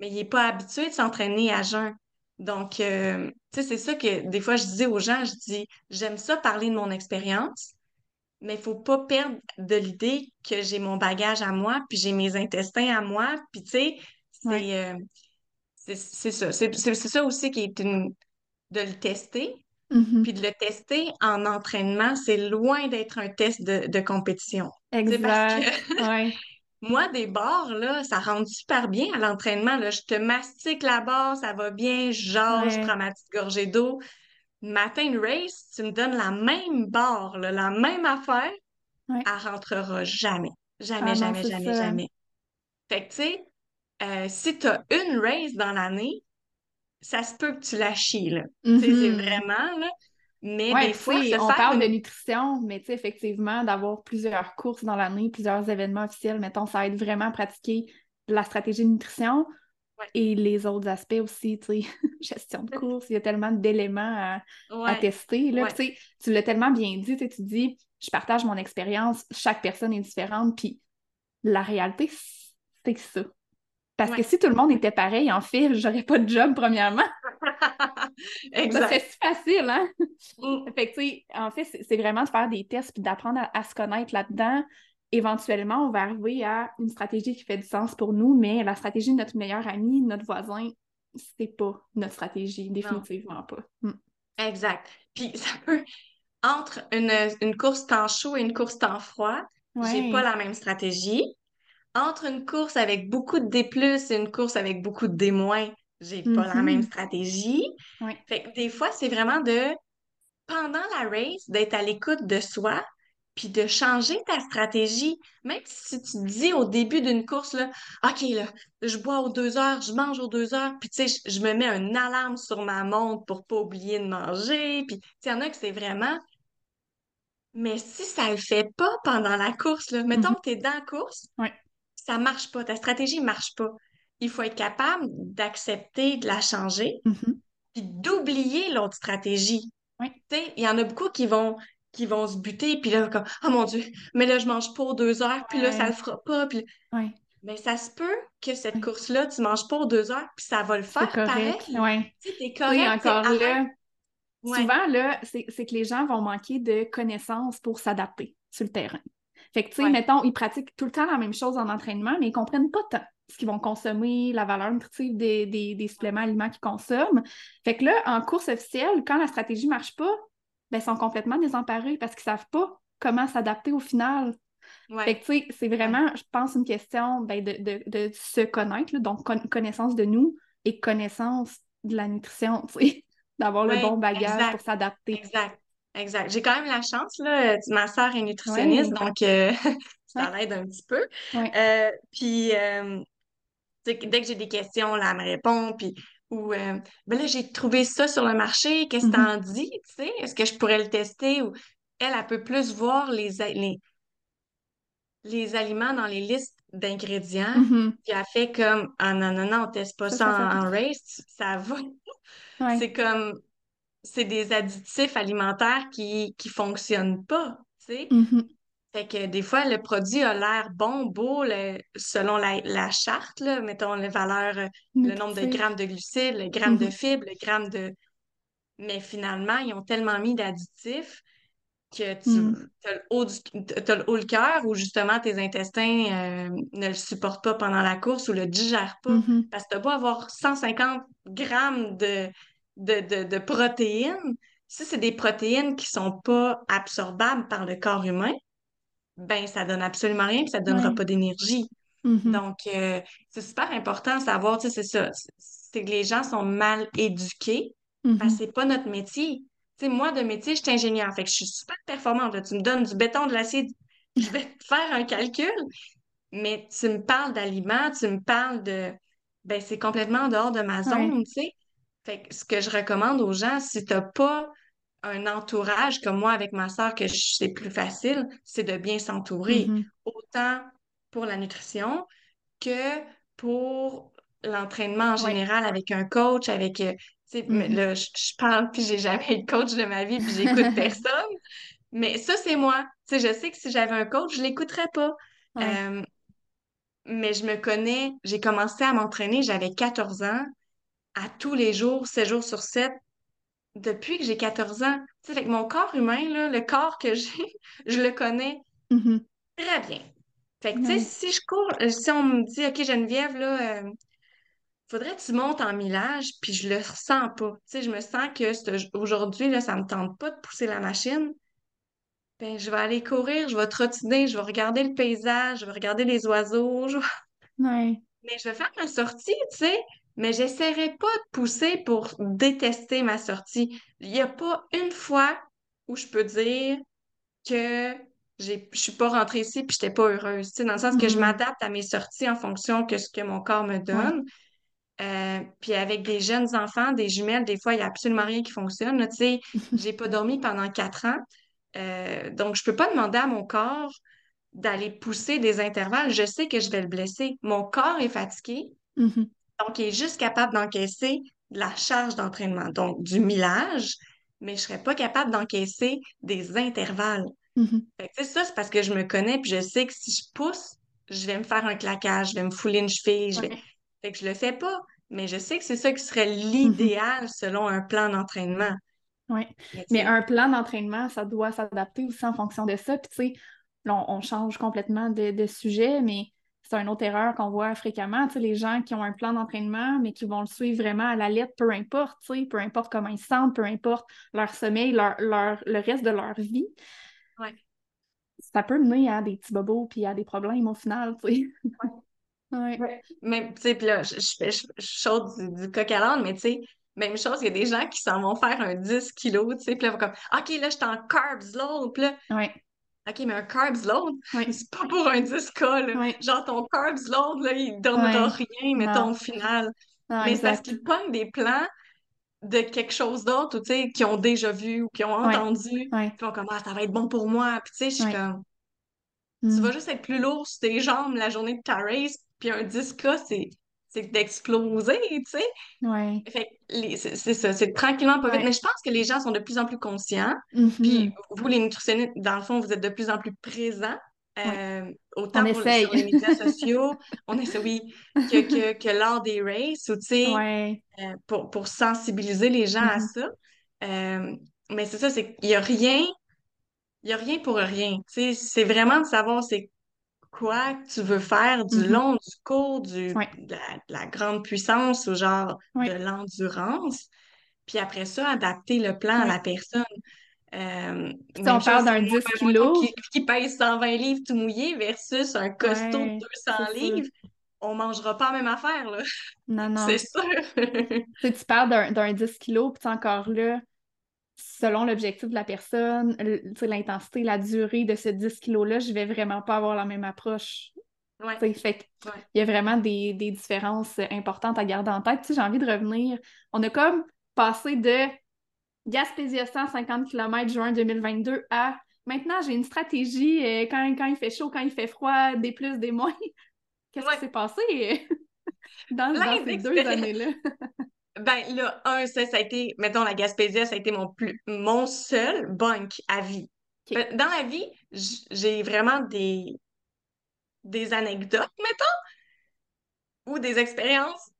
mais il n'est pas habitué de s'entraîner à jeun. Donc, euh, tu sais, c'est ça que des fois je disais aux gens, je dis, j'aime ça parler de mon expérience, mais il faut pas perdre de l'idée que j'ai mon bagage à moi, puis j'ai mes intestins à moi, puis tu sais, c'est euh, c'est c'est ça. C'est c'est- c'est ça aussi qui est une... de le tester, Mhm. puis de le tester en entraînement, c'est loin d'être un test de, de compétition. Exact. Ouais. [LAUGHS] moi, des barres, là, ça rentre super bien à l'entraînement. Je te mastique la barre, ça va bien, je jase, je prends ma petite gorgée d'eau. Matin de race, tu me donnes la même barre, là, la même affaire, Ouais. elle rentrera jamais. Jamais, Ah jamais, jamais, ça. jamais. Fait que, tu sais, euh, si tu as une race dans l'année, ça se peut que tu la chies, là. Tu sais, c'est Mhm. vraiment, là. Mais Ouais, des fois, on faire parle de nutrition, mais tu sais, effectivement, d'avoir plusieurs courses dans l'année, plusieurs événements officiels, mettons, ça aide vraiment à pratiquer la stratégie de nutrition Ouais, et les autres aspects aussi, tu sais, [LAUGHS] gestion de course, il y a tellement d'éléments à, à tester, là. Tu l'as tellement bien dit, tu dis, je partage mon expérience, chaque personne est différente, puis la réalité, c'est ça. Parce que si tout le monde était pareil, en fait, j'aurais pas de job, premièrement. [LAUGHS] Exact. si facile, hein? Mm. Fait que, tu sais, en fait, c'est c'est vraiment de faire des tests puis d'apprendre à, à se connaître là-dedans. Éventuellement, on va arriver à une stratégie qui fait du sens pour nous, mais la stratégie de notre meilleur ami, notre voisin, c'est pas notre stratégie, Non. définitivement pas. Mm. Exact. Puis ça peut, entre une, une course temps chaud et une course temps froid, j'ai pas la même stratégie. Entre une course avec beaucoup de D+, et une course avec beaucoup de D-, j'ai pas la même Mhm. stratégie. Ouais. Fait que des fois, c'est vraiment de, pendant la race, d'être à l'écoute de soi, puis de changer ta stratégie. Même si tu te dis au début d'une course, là, OK, là, je bois aux deux heures, je mange aux deux heures, puis tu sais, je, je me mets une alarme sur ma montre pour pas oublier de manger. Puis, il y en a que c'est vraiment mais si ça le fait pas pendant la course, là, mettons Mhm. que tu es dans la course. Ça marche pas, ta stratégie marche pas. Il faut être capable d'accepter de la changer Mhm. puis d'oublier l'autre stratégie. Ouais. Tu sais, il y en a beaucoup qui vont qui vont se buter puis là comme oh mon Dieu, mais là je mange pas aux deux heures puis là ça le Ouais. fera pas puis Ouais. mais ça se peut que cette Ouais. course-là tu manges pas aux deux heures puis ça va le faire correct. pareil. Ouais. Tu sais, sais, correct, sais, encore là, Ouais, souvent, là, c'est c'est que les gens vont manquer de connaissances pour s'adapter sur le terrain. Fait que, tu sais, ouais, mettons, ils pratiquent tout le temps la même chose en entraînement, mais ils comprennent pas tant ce qu'ils vont consommer, la valeur nutritive des, des, des suppléments aliments qu'ils consomment. Fait que là, en course officielle, quand la stratégie marche pas, ben, ils sont complètement désemparés parce qu'ils savent pas comment s'adapter au final. Fait que, tu sais, c'est vraiment, je pense, une question ben, de, de, de se connaître, là, donc con- connaissance de nous et connaissance de la nutrition, [LAUGHS] tu sais, d'avoir le bon bagage pour s'adapter. Exact, exact. J'ai quand même la chance, là. euh, Ma sœur est nutritionniste, Oui, donc euh, [LAUGHS] ça l'aide un petit peu. oui. Euh, puis, euh, dès que j'ai des questions, là, elle me répond. Puis, ou, ben là, j'ai trouvé ça sur le marché, qu'est-ce que Mhm, t'en dis? Tu sais, est-ce que je pourrais le tester? Ou elle, elle peut plus voir les, les, les aliments dans les listes d'ingrédients. mhm. Puis elle fait comme, ah non, non, non, on teste pas Ça, ça ça en, race, ça va. C'est comme, c'est des additifs alimentaires qui qui fonctionnent pas, tu sais. Mhm. Fait que des fois, le produit a l'air bon, beau, le- selon la, la charte, là, mettons les valeurs, euh, le nombre de grammes de glucides, le gramme de Mhm. fibres, le gramme de... Mais finalement, ils ont tellement mis d'additifs que tu as le haut, du- le haut le cœur ou justement tes intestins euh, ne le supportent pas pendant la course ou le digèrent pas. Mhm. Parce que tu beau avoir 150 grammes de, de, de, de protéines. Si c'est des protéines qui sont pas absorbables par le corps humain, ben ça donne absolument rien puis ça donnera Oui. pas d'énergie. Mhm. Donc, euh, c'est super important de savoir, tu sais, c'est ça, c'est que les gens sont mal éduqués parce que Mhm. c'est pas notre métier. Tu sais, moi, de métier, je suis ingénieur, fait que je suis super performante. là. Tu me donnes du béton, de l'acier, [LAUGHS] je vais te faire un calcul, mais tu me parles d'aliments, tu me parles de... Ben, c'est complètement en dehors de ma zone, tu sais. Fait que ce que je recommande aux gens, si t'as pas un entourage comme moi avec ma sœur, que c'est plus facile, c'est de bien s'entourer. Mhm. Autant pour la nutrition, que pour l'entraînement en Oui. général avec un coach, avec, tu sais, mais Mhm. là, je, je parle, puis j'ai jamais eu de coach de ma vie, puis j'écoute [LAUGHS] personne. Mais ça, c'est moi. Tu sais, je sais que si j'avais un coach, je l'écouterais pas. Euh, mais je me connais, j'ai commencé à m'entraîner, j'avais 14 ans, à tous les jours, 7 jours sur 7, depuis que j'ai 14 ans. Tu sais, mon corps humain, là, le corps que j'ai, [LAUGHS] je le connais Mhm. très bien. Fait que, tu sais, Oui. si je cours, euh, si on me dit, OK, Geneviève, là, euh, faudrait que tu montes en millage, puis je le ressens pas. Tu sais, je me sens que aujourd'hui, là, ça me tente pas de pousser la machine. Ben, je vais aller courir, je vais trottiner, je vais regarder le paysage, je vais regarder les oiseaux, je vais- Oui. mais je vais faire ma sortie, tu sais, mais j'essaierai pas de pousser pour détester ma sortie. Il y a pas une fois où je peux dire que je suis pas rentrée ici puis j'étais pas heureuse, dans le sens que je Mhm. m'adapte à mes sorties en fonction que ce que mon corps me donne. Euh, puis avec des jeunes enfants, des jumelles, des fois, il n'y a absolument rien qui fonctionne. Tu sais, [LAUGHS] j'ai pas dormi pendant quatre ans. Euh, donc, je peux pas demander à mon corps d'aller pousser des intervalles. Je sais que je vais le blesser. Mon corps est fatigué, Mhm. Donc il est juste capable d'encaisser de la charge d'entraînement, donc du millage, mais je serais pas capable d'encaisser des intervalles. Fait que, tu sais, ça, c'est parce que je me connais, puis je sais que si je pousse, je vais me faire un claquage, je vais me fouler une cheville, je vais... Fait que je le fais pas, mais je sais que c'est ça qui serait Mhm. l'idéal selon un plan d'entraînement. Oui. Mais un plan d'entraînement, ça doit s'adapter aussi en fonction de ça. Puis, tu sais, on, on change complètement de, de sujet, mais c'est une autre erreur qu'on voit fréquemment, tu sais, les gens qui ont un plan d'entraînement, mais qui vont le suivre vraiment à la lettre, peu importe, tu sais, peu importe comment ils se sentent, peu importe leur sommeil, leur, leur, le reste de leur vie. Ouais. Ça peut mener à des petits bobos puis à des problèmes au final, tu sais. Ouais. Mais, tu sais, puis là, je, fais je, je saute du, du coq à l'âne, mais tu sais, même chose, il y a des gens qui s'en vont faire un 10 kilos, tu sais, puis là, ils vont comme, OK, là, je suis en carbs load, puis là, Ouais. OK, mais un carbs load, [LAUGHS] c'est pas pour un 10K, là. Ouais. Genre, ton carbs load, là, il donnera Ouais. rien, mettons, au final. Mais c'est parce qu'ils pognent des plans de quelque chose d'autre, ou tu sais, qu'ils ont déjà vu ou qu'ils ont entendu, puis ils vont comme, ah, ça va être bon pour moi, puis tu sais, je suis comme, tu Mm. vas juste être plus lourd sur tes jambes la journée de ta race, puis un 10K, c'est c'est d'exploser, tu sais. Ouais. Fait c'est ça, c'est tranquillement pas vite. Ouais. Mais je pense que les gens sont de plus en plus conscients. Mhm. Puis vous, les nutritionnistes, dans le fond, vous êtes de plus en plus présents. Ouais. euh, On autant pour, sur les médias [LAUGHS] sociaux, on essaie, oui, que, que, que lors des races, ou tu sais, Ouais. euh, pour, pour sensibiliser les gens à Mhm. ça. Euh, mais c'est ça, c'est qu'il n'y a rien, il y a rien pour rien. Tu sais, c'est vraiment de savoir c'est quoi que tu veux faire, du Mhm. long, du court, du, de la, de la grande puissance ou genre de l'endurance. Puis après ça, adapter le plan à la personne. Euh, même on parle d'un c'est moi, 10 ben, moi, moi, kilos. qui, qui pèse 120 livres tout mouillé versus un costaud de Ouais, 200 c'est ça. livres. On mangera pas la même affaire, là. Non, [LAUGHS] non. C'est sûr. Tu sais, tu parles d'un d'un 10 kilos, puis encore là, selon l'objectif de la personne, l'intensité, la durée de ce 10 kilos-là, je vais vraiment pas avoir la même approche. Ouais. Fait Ouais. y a vraiment des, des différences importantes à garder en tête. J'ai envie de revenir. On a comme passé de Gaspésia 150 km juin 2022 à maintenant j'ai une stratégie euh, quand, quand il fait chaud, quand il fait froid, des plus, des moins. [LAUGHS] Qu'est-ce Ouais. qui s'est passé euh, [LAUGHS] dans, dans ces deux années-là? [LAUGHS] Ben là, un, ça, ça a été, mettons, la Gaspésia, ça a été mon plus mon seul bunk à vie. Ben, Dans la vie, j'ai vraiment des, des anecdotes, mettons, ou des expériences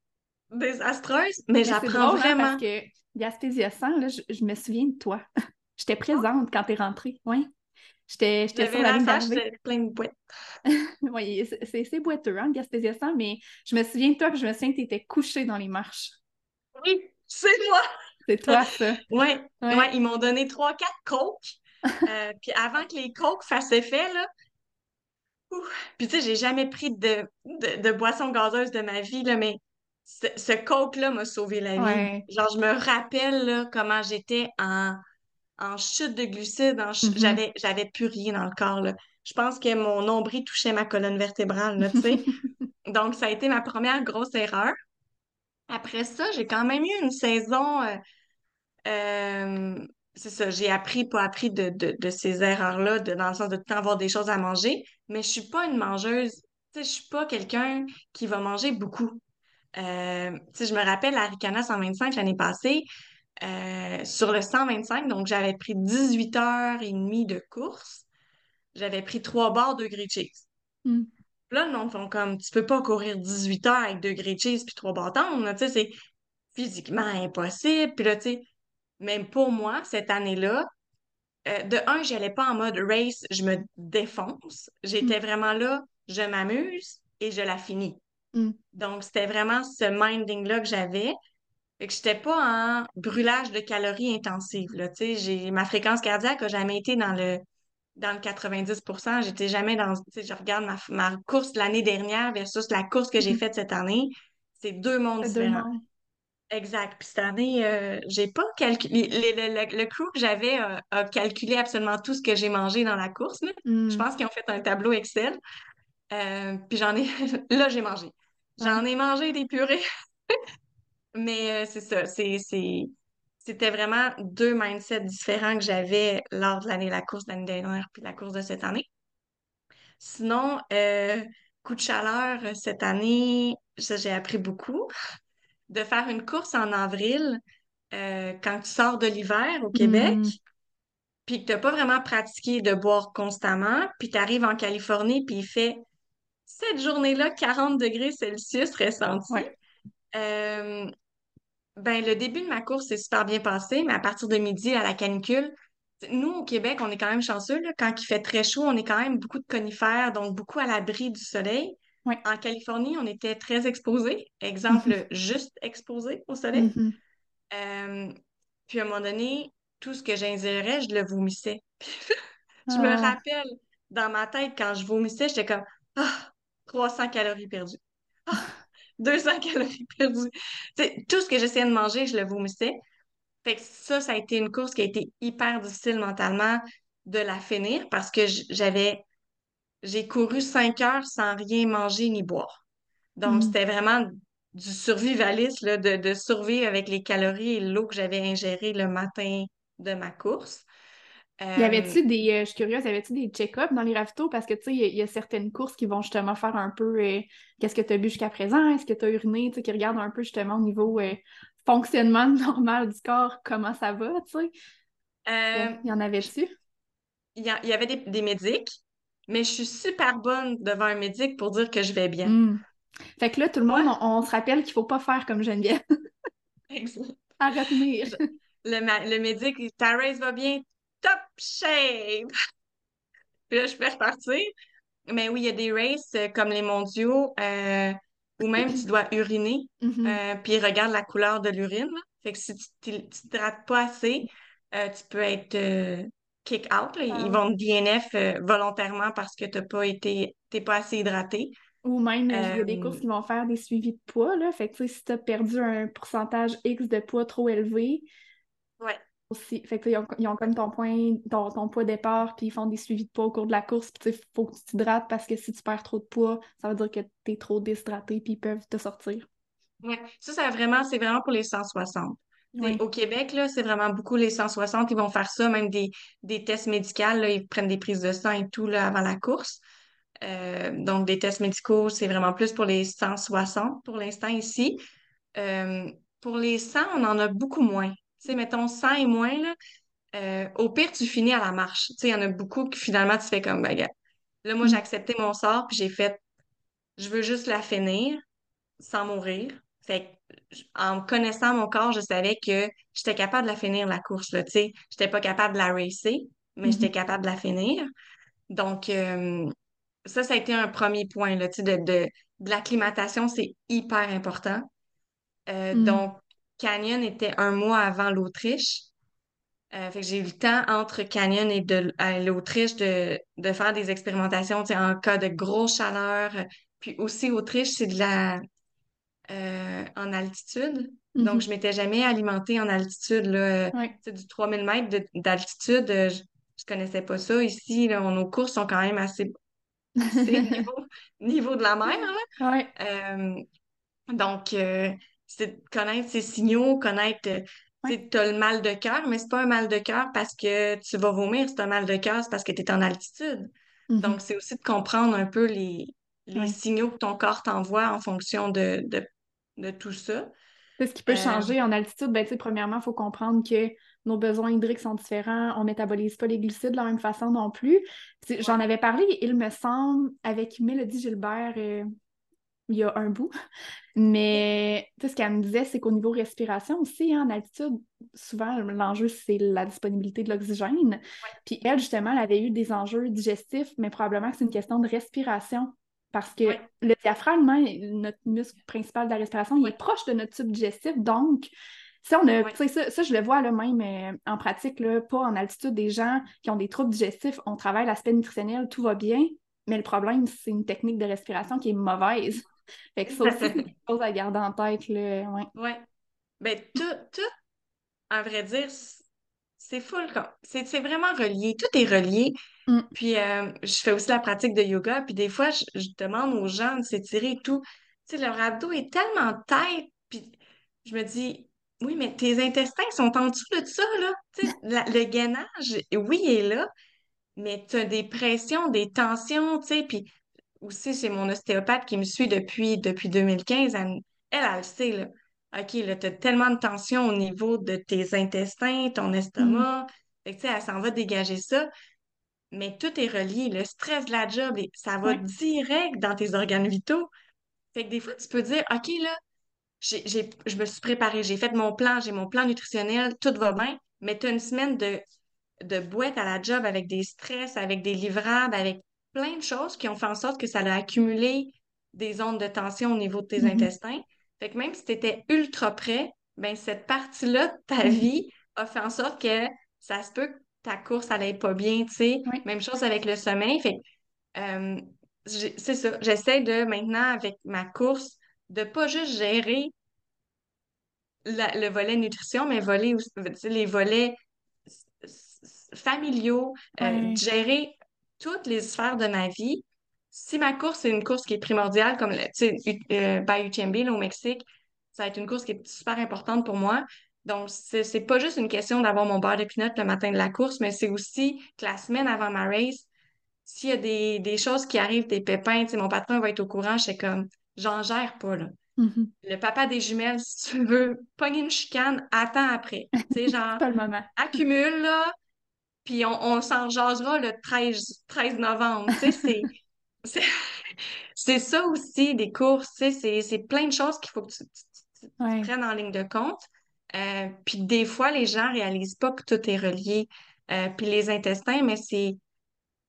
désastreuses, mais j'apprends drôle, hein, parce vraiment. que Gaspésia 100, là, je, je me souviens de toi. [LAUGHS] J'étais présente quand t'es rentrée. Oui. J'étais sur la la ligne d'arrivée. plein de boîtes. [LAUGHS] Oui, c'est boiteux, hein, Gaspésia 100, mais je me souviens de toi, puis je me souviens que t'étais couchée dans les marches. Oui, c'est moi! C'est toi, ça. [LAUGHS] Ouais, Ouais. ouais, ils m'ont donné trois, quatre coques. Euh, [LAUGHS] puis avant que les coques fassent effet, là, ouf. Puis tu sais, j'ai jamais pris de, de, de boisson gazeuse de ma vie, là, mais ce, ce coke-là m'a sauvé la vie. Ouais. Genre, je me rappelle, là, comment j'étais en, en chute de glucides, en ch- Mhm. j'avais, j'avais plus rien dans le corps, là. Je pense que mon nombril touchait ma colonne vertébrale, là, tu sais. [LAUGHS] Donc, ça a été ma première grosse erreur. Après ça, j'ai quand même eu une saison... euh, euh, c'est ça, j'ai appris, pas appris de, de, ces erreurs-là, dans le sens de tout avoir des choses à manger, mais je suis pas une mangeuse, je suis pas quelqu'un qui va manger beaucoup. Euh, je me rappelle à Ricana 125 l'année passée, euh, sur le 125, donc j'avais pris 18 heures et demie de course, j'avais pris trois barres de grilled cheese. Mm. Là, le monde font comme, tu peux pas courir 18 heures avec deux grilled cheese puis trois bâtons, tu sais, c'est physiquement impossible. Puis là, tu sais, même pour moi, cette année-là, euh, de un, j'allais pas en mode race, je me défonce. J'étais vraiment là, je m'amuse et je la finis. Mm. Donc, c'était vraiment ce minding-là que j'avais. Fait que j'étais pas en brûlage de calories intensive, là. Tu sais, ma fréquence cardiaque a jamais été dans le, dans le 90 J'étais jamais dans, tu sais, je regarde ma, ma course de l'année dernière versus la course que j'ai Mm. faite cette année. C'est deux mondes deux différents. mondes. Exact. Puis cette année, euh, j'ai pas calculé. Le, le, le- le crew que j'avais euh, a calculé absolument tout ce que j'ai mangé dans la course. là. Je Mm. pense qu'ils ont fait un tableau Excel. Euh, puis j'en ai. [LAUGHS] Là, j'ai mangé. J'en ai mangé des purées. [LAUGHS] Mais euh, c'est ça. C'est... C'était vraiment deux mindsets différents que j'avais lors de l'année, la course de l'année dernière puis la course de cette année. Sinon, euh, coup de chaleur euh, cette année, ça, j'ai appris beaucoup. De faire une course en avril euh, quand tu sors de l'hiver au Québec, Mm. puis que tu n'as pas vraiment pratiqué de boire constamment, puis tu arrives en Californie, puis il fait cette journée-là 40 degrés Celsius. Ouais. Euh, ben, le début de ma course s'est super bien passé, mais à partir de midi, à la canicule, nous, au Québec, on est quand même chanceux, là. Quand il fait très chaud, on est quand même beaucoup de conifères, donc beaucoup à l'abri du soleil. En Californie, on était très exposés. Exemple, juste exposé au soleil. Mhm. Euh, puis à un moment donné, tout ce que j'ingérais, je le vomissais. [LAUGHS] Je me Ah. rappelle, dans ma tête, quand je vomissais, j'étais comme Ah, 300 calories perdues. Ah, 200 calories [LAUGHS] perdues. Tout ce que j'essayais de manger, je le vomissais. Fait que ça, ça a été une course qui a été hyper difficile mentalement de la finir parce que j'avais, j'ai couru cinq heures sans rien manger ni boire. Donc, Mm. c'était vraiment du survivalisme, là, de, de survivre avec les calories et l'eau que j'avais ingérée le matin de ma course. Y Euh, avait-tu des, euh, je suis curieuse, y avait-tu des check-ups dans les ravitaux? Parce que, tu sais, il y, a il y a certaines courses qui vont justement faire un peu euh, qu'est-ce que tu as bu jusqu'à présent, est-ce que tu as uriné, tu sais, qui regardent un peu justement au niveau euh, fonctionnement [LAUGHS] normal du corps, comment ça va, tu sais? Il y en avait-tu? il y, avait des, des médics, mais je suis super bonne devant un médic pour dire que je vais bien. Mm. Fait que là, tout le monde, on, on se rappelle qu'il faut pas faire comme Geneviève. [LAUGHS] À retenir. le, le médic, ta race va bien, top shape! Puis là, je peux repartir. Mais oui, il y a des races euh, comme les mondiaux euh, où même tu dois uriner, Mhm. euh, puis ils regardent la couleur de l'urine. Fait que si tu t'hy- tu t'hydrates pas assez, euh, tu peux être kick out. là. Ah Ils oui. vont te DNF volontairement parce que t'as pas été, t'es pas assez hydraté. Ou même, il y a des courses qui vont faire des suivis de poids, là. Fait que, tu si tu as perdu un pourcentage X de poids trop élevé, ouais. Aussi. Fait que, ils ont, ils ont comme ton point, ton, ton poids départ, puis ils font des suivis de poids au cours de la course. Puis, sais, faut que tu t'hydrates parce que si tu perds trop de poids, ça veut dire que tu es trop déshydraté, puis ils peuvent te sortir. Ouais. Ça, ça vraiment, c'est vraiment pour les 160. T'sais, Oui. au Québec, là, c'est vraiment beaucoup les 160. Ils vont faire ça, même des, des tests médicaux. Là, ils prennent des prises de sang et tout là, avant la course. Euh, donc, des tests médicaux, c'est vraiment plus pour les 160 pour l'instant ici. Euh, pour les 100, on en a beaucoup moins. Tu sais, mettons 100 et moins, là, euh, au pire, tu finis à la marche. Tu sais, il y en a beaucoup qui finalement, tu fais comme, ben, gars, là, moi, j'ai Mm. accepté mon sort, puis j'ai fait, je veux juste la finir sans mourir. Fait que, en connaissant mon corps, je savais que j'étais capable de la finir, la course, là, tu sais. J'étais pas capable de la racer, mais j'étais capable de la finir. Donc, euh, ça, ça a été un premier point, là, tu sais, de, de, de l'acclimatation, c'est hyper important. Euh, Mm. donc, Canyon était un mois avant l'Autriche. Euh, fait que j'ai eu le temps entre Canyon et de, à l'Autriche de, de faire des expérimentations, en cas de grosse chaleur. Puis aussi, Autriche, c'est de la, euh, en altitude. Donc, je m'étais jamais alimentée en altitude, là, euh, Ouais. du 3000 mètres de- d'altitude. euh, je, je connaissais pas ça ici. Là, nos courses sont quand même assez, assez [LAUGHS] niveau, niveau de la mer. Ouais. Euh, donc, euh, c'est de connaître ses signaux, connaître, euh, tu Ouais. sais, t'as le mal de cœur, mais c'est pas un mal de cœur parce que tu vas vomir, c'est un mal de cœur, c'est parce que tu es en altitude. Mhm. Donc, c'est aussi de comprendre un peu les, les Ouais. signaux que ton corps t'envoie en fonction de, de, de tout ça. Tu Ce qui peut Euh, changer en altitude, ben, tu sais, premièrement, il faut comprendre que nos besoins hydriques sont différents. On métabolise pas les glucides de la même façon non plus. Tu J'en avais parlé, il me semble, avec Mélodie Gilbert euh, il y a un bout. [LAUGHS] Mais ce qu'elle me disait, c'est qu'au niveau respiration aussi, hein, en altitude, souvent, l'enjeu, c'est la disponibilité de l'oxygène. Puis elle, justement, elle avait eu des enjeux digestifs, mais probablement que c'est une question de respiration. Parce que ouais, le diaphragme, hein, notre muscle principal de la respiration, il est proche de notre tube digestif. Donc, si on a, ça, ça, je le vois là, même euh, en pratique, là, pas en altitude, des gens qui ont des troubles digestifs, on travaille l'aspect nutritionnel, tout va bien, mais le problème, c'est une technique de respiration qui est mauvaise. Fait que ça aussi, c'est quelque chose à garder en tête, là. Ouais. ouais. Ben, tout, tout, à vrai dire, c'est full, c'est c'est vraiment relié. Tout est relié. Mm. Puis, euh, je fais aussi la pratique de yoga. Puis, des fois, je, je demande aux gens de s'étirer et tout. Tu sais, leur abdos est tellement tête. Puis, je me dis, oui, mais tes intestins sont en dessous de ça, là. Tu sais, la- le gainage, oui, il est là, mais tu as des pressions, des tensions, tu sais. Puis, aussi, c'est mon ostéopathe qui me suit depuis, depuis 2015. Elle, elle, elle le sait, là. OK, là, t'as tellement de tension au niveau de tes intestins, ton Mm. estomac. Fait que, tu sais, elle s'en va dégager ça. Mais tout est relié. Le stress de la job, ça va direct dans tes organes vitaux. Fait que des fois, tu peux dire, OK, là, je me suis préparée, j'ai fait mon plan, j'ai mon plan nutritionnel, tout va bien, mais tu as une semaine de, de boîte à la job avec des stress, avec des livrables, avec plein de choses qui ont fait en sorte que ça a accumulé des ondes de tension au niveau de tes Mhm. intestins. Fait que même si tu étais ultra prêt, ben cette partie-là de ta Mhm. vie a fait en sorte que ça se peut que ta course allait pas bien, tu sais. Oui. Même chose avec le sommeil. Fait que, euh, c'est ça. J'essaie de maintenant, avec ma course, de pas juste gérer la- le volet nutrition, mais voler aussi- tu sais, les volets familiaux, euh, gérer toutes les sphères de ma vie. Si ma course est une course qui est primordiale, comme la- tu sais, U- euh, by UTMB là, au Mexique, ça va être une course qui est super importante pour moi. Donc, c'est c'est pas juste une question d'avoir mon beurre de pinot le matin de la course, mais c'est aussi que la semaine avant ma race, s'il y a des, des choses qui arrivent, des pépins, tu sais, mon patron va être au courant, je suis comme, j'en gère pas, là Mhm. le papa des jumelles, si tu veux pogner une chicane, attends après. Tu sais, [LAUGHS] C'est genre, pas le moment. accumule, là, puis on, on s'en jasera le 13, 13 novembre. Tu sais, [LAUGHS] c'est, ça aussi, des courses, tu sais, c'est, plein de choses qu'il faut que tu, tu- tu- tu Ouais. prennes en ligne de compte. Euh, puis des fois, les gens réalisent pas que tout est relié. Euh, puis les intestins, mais c'est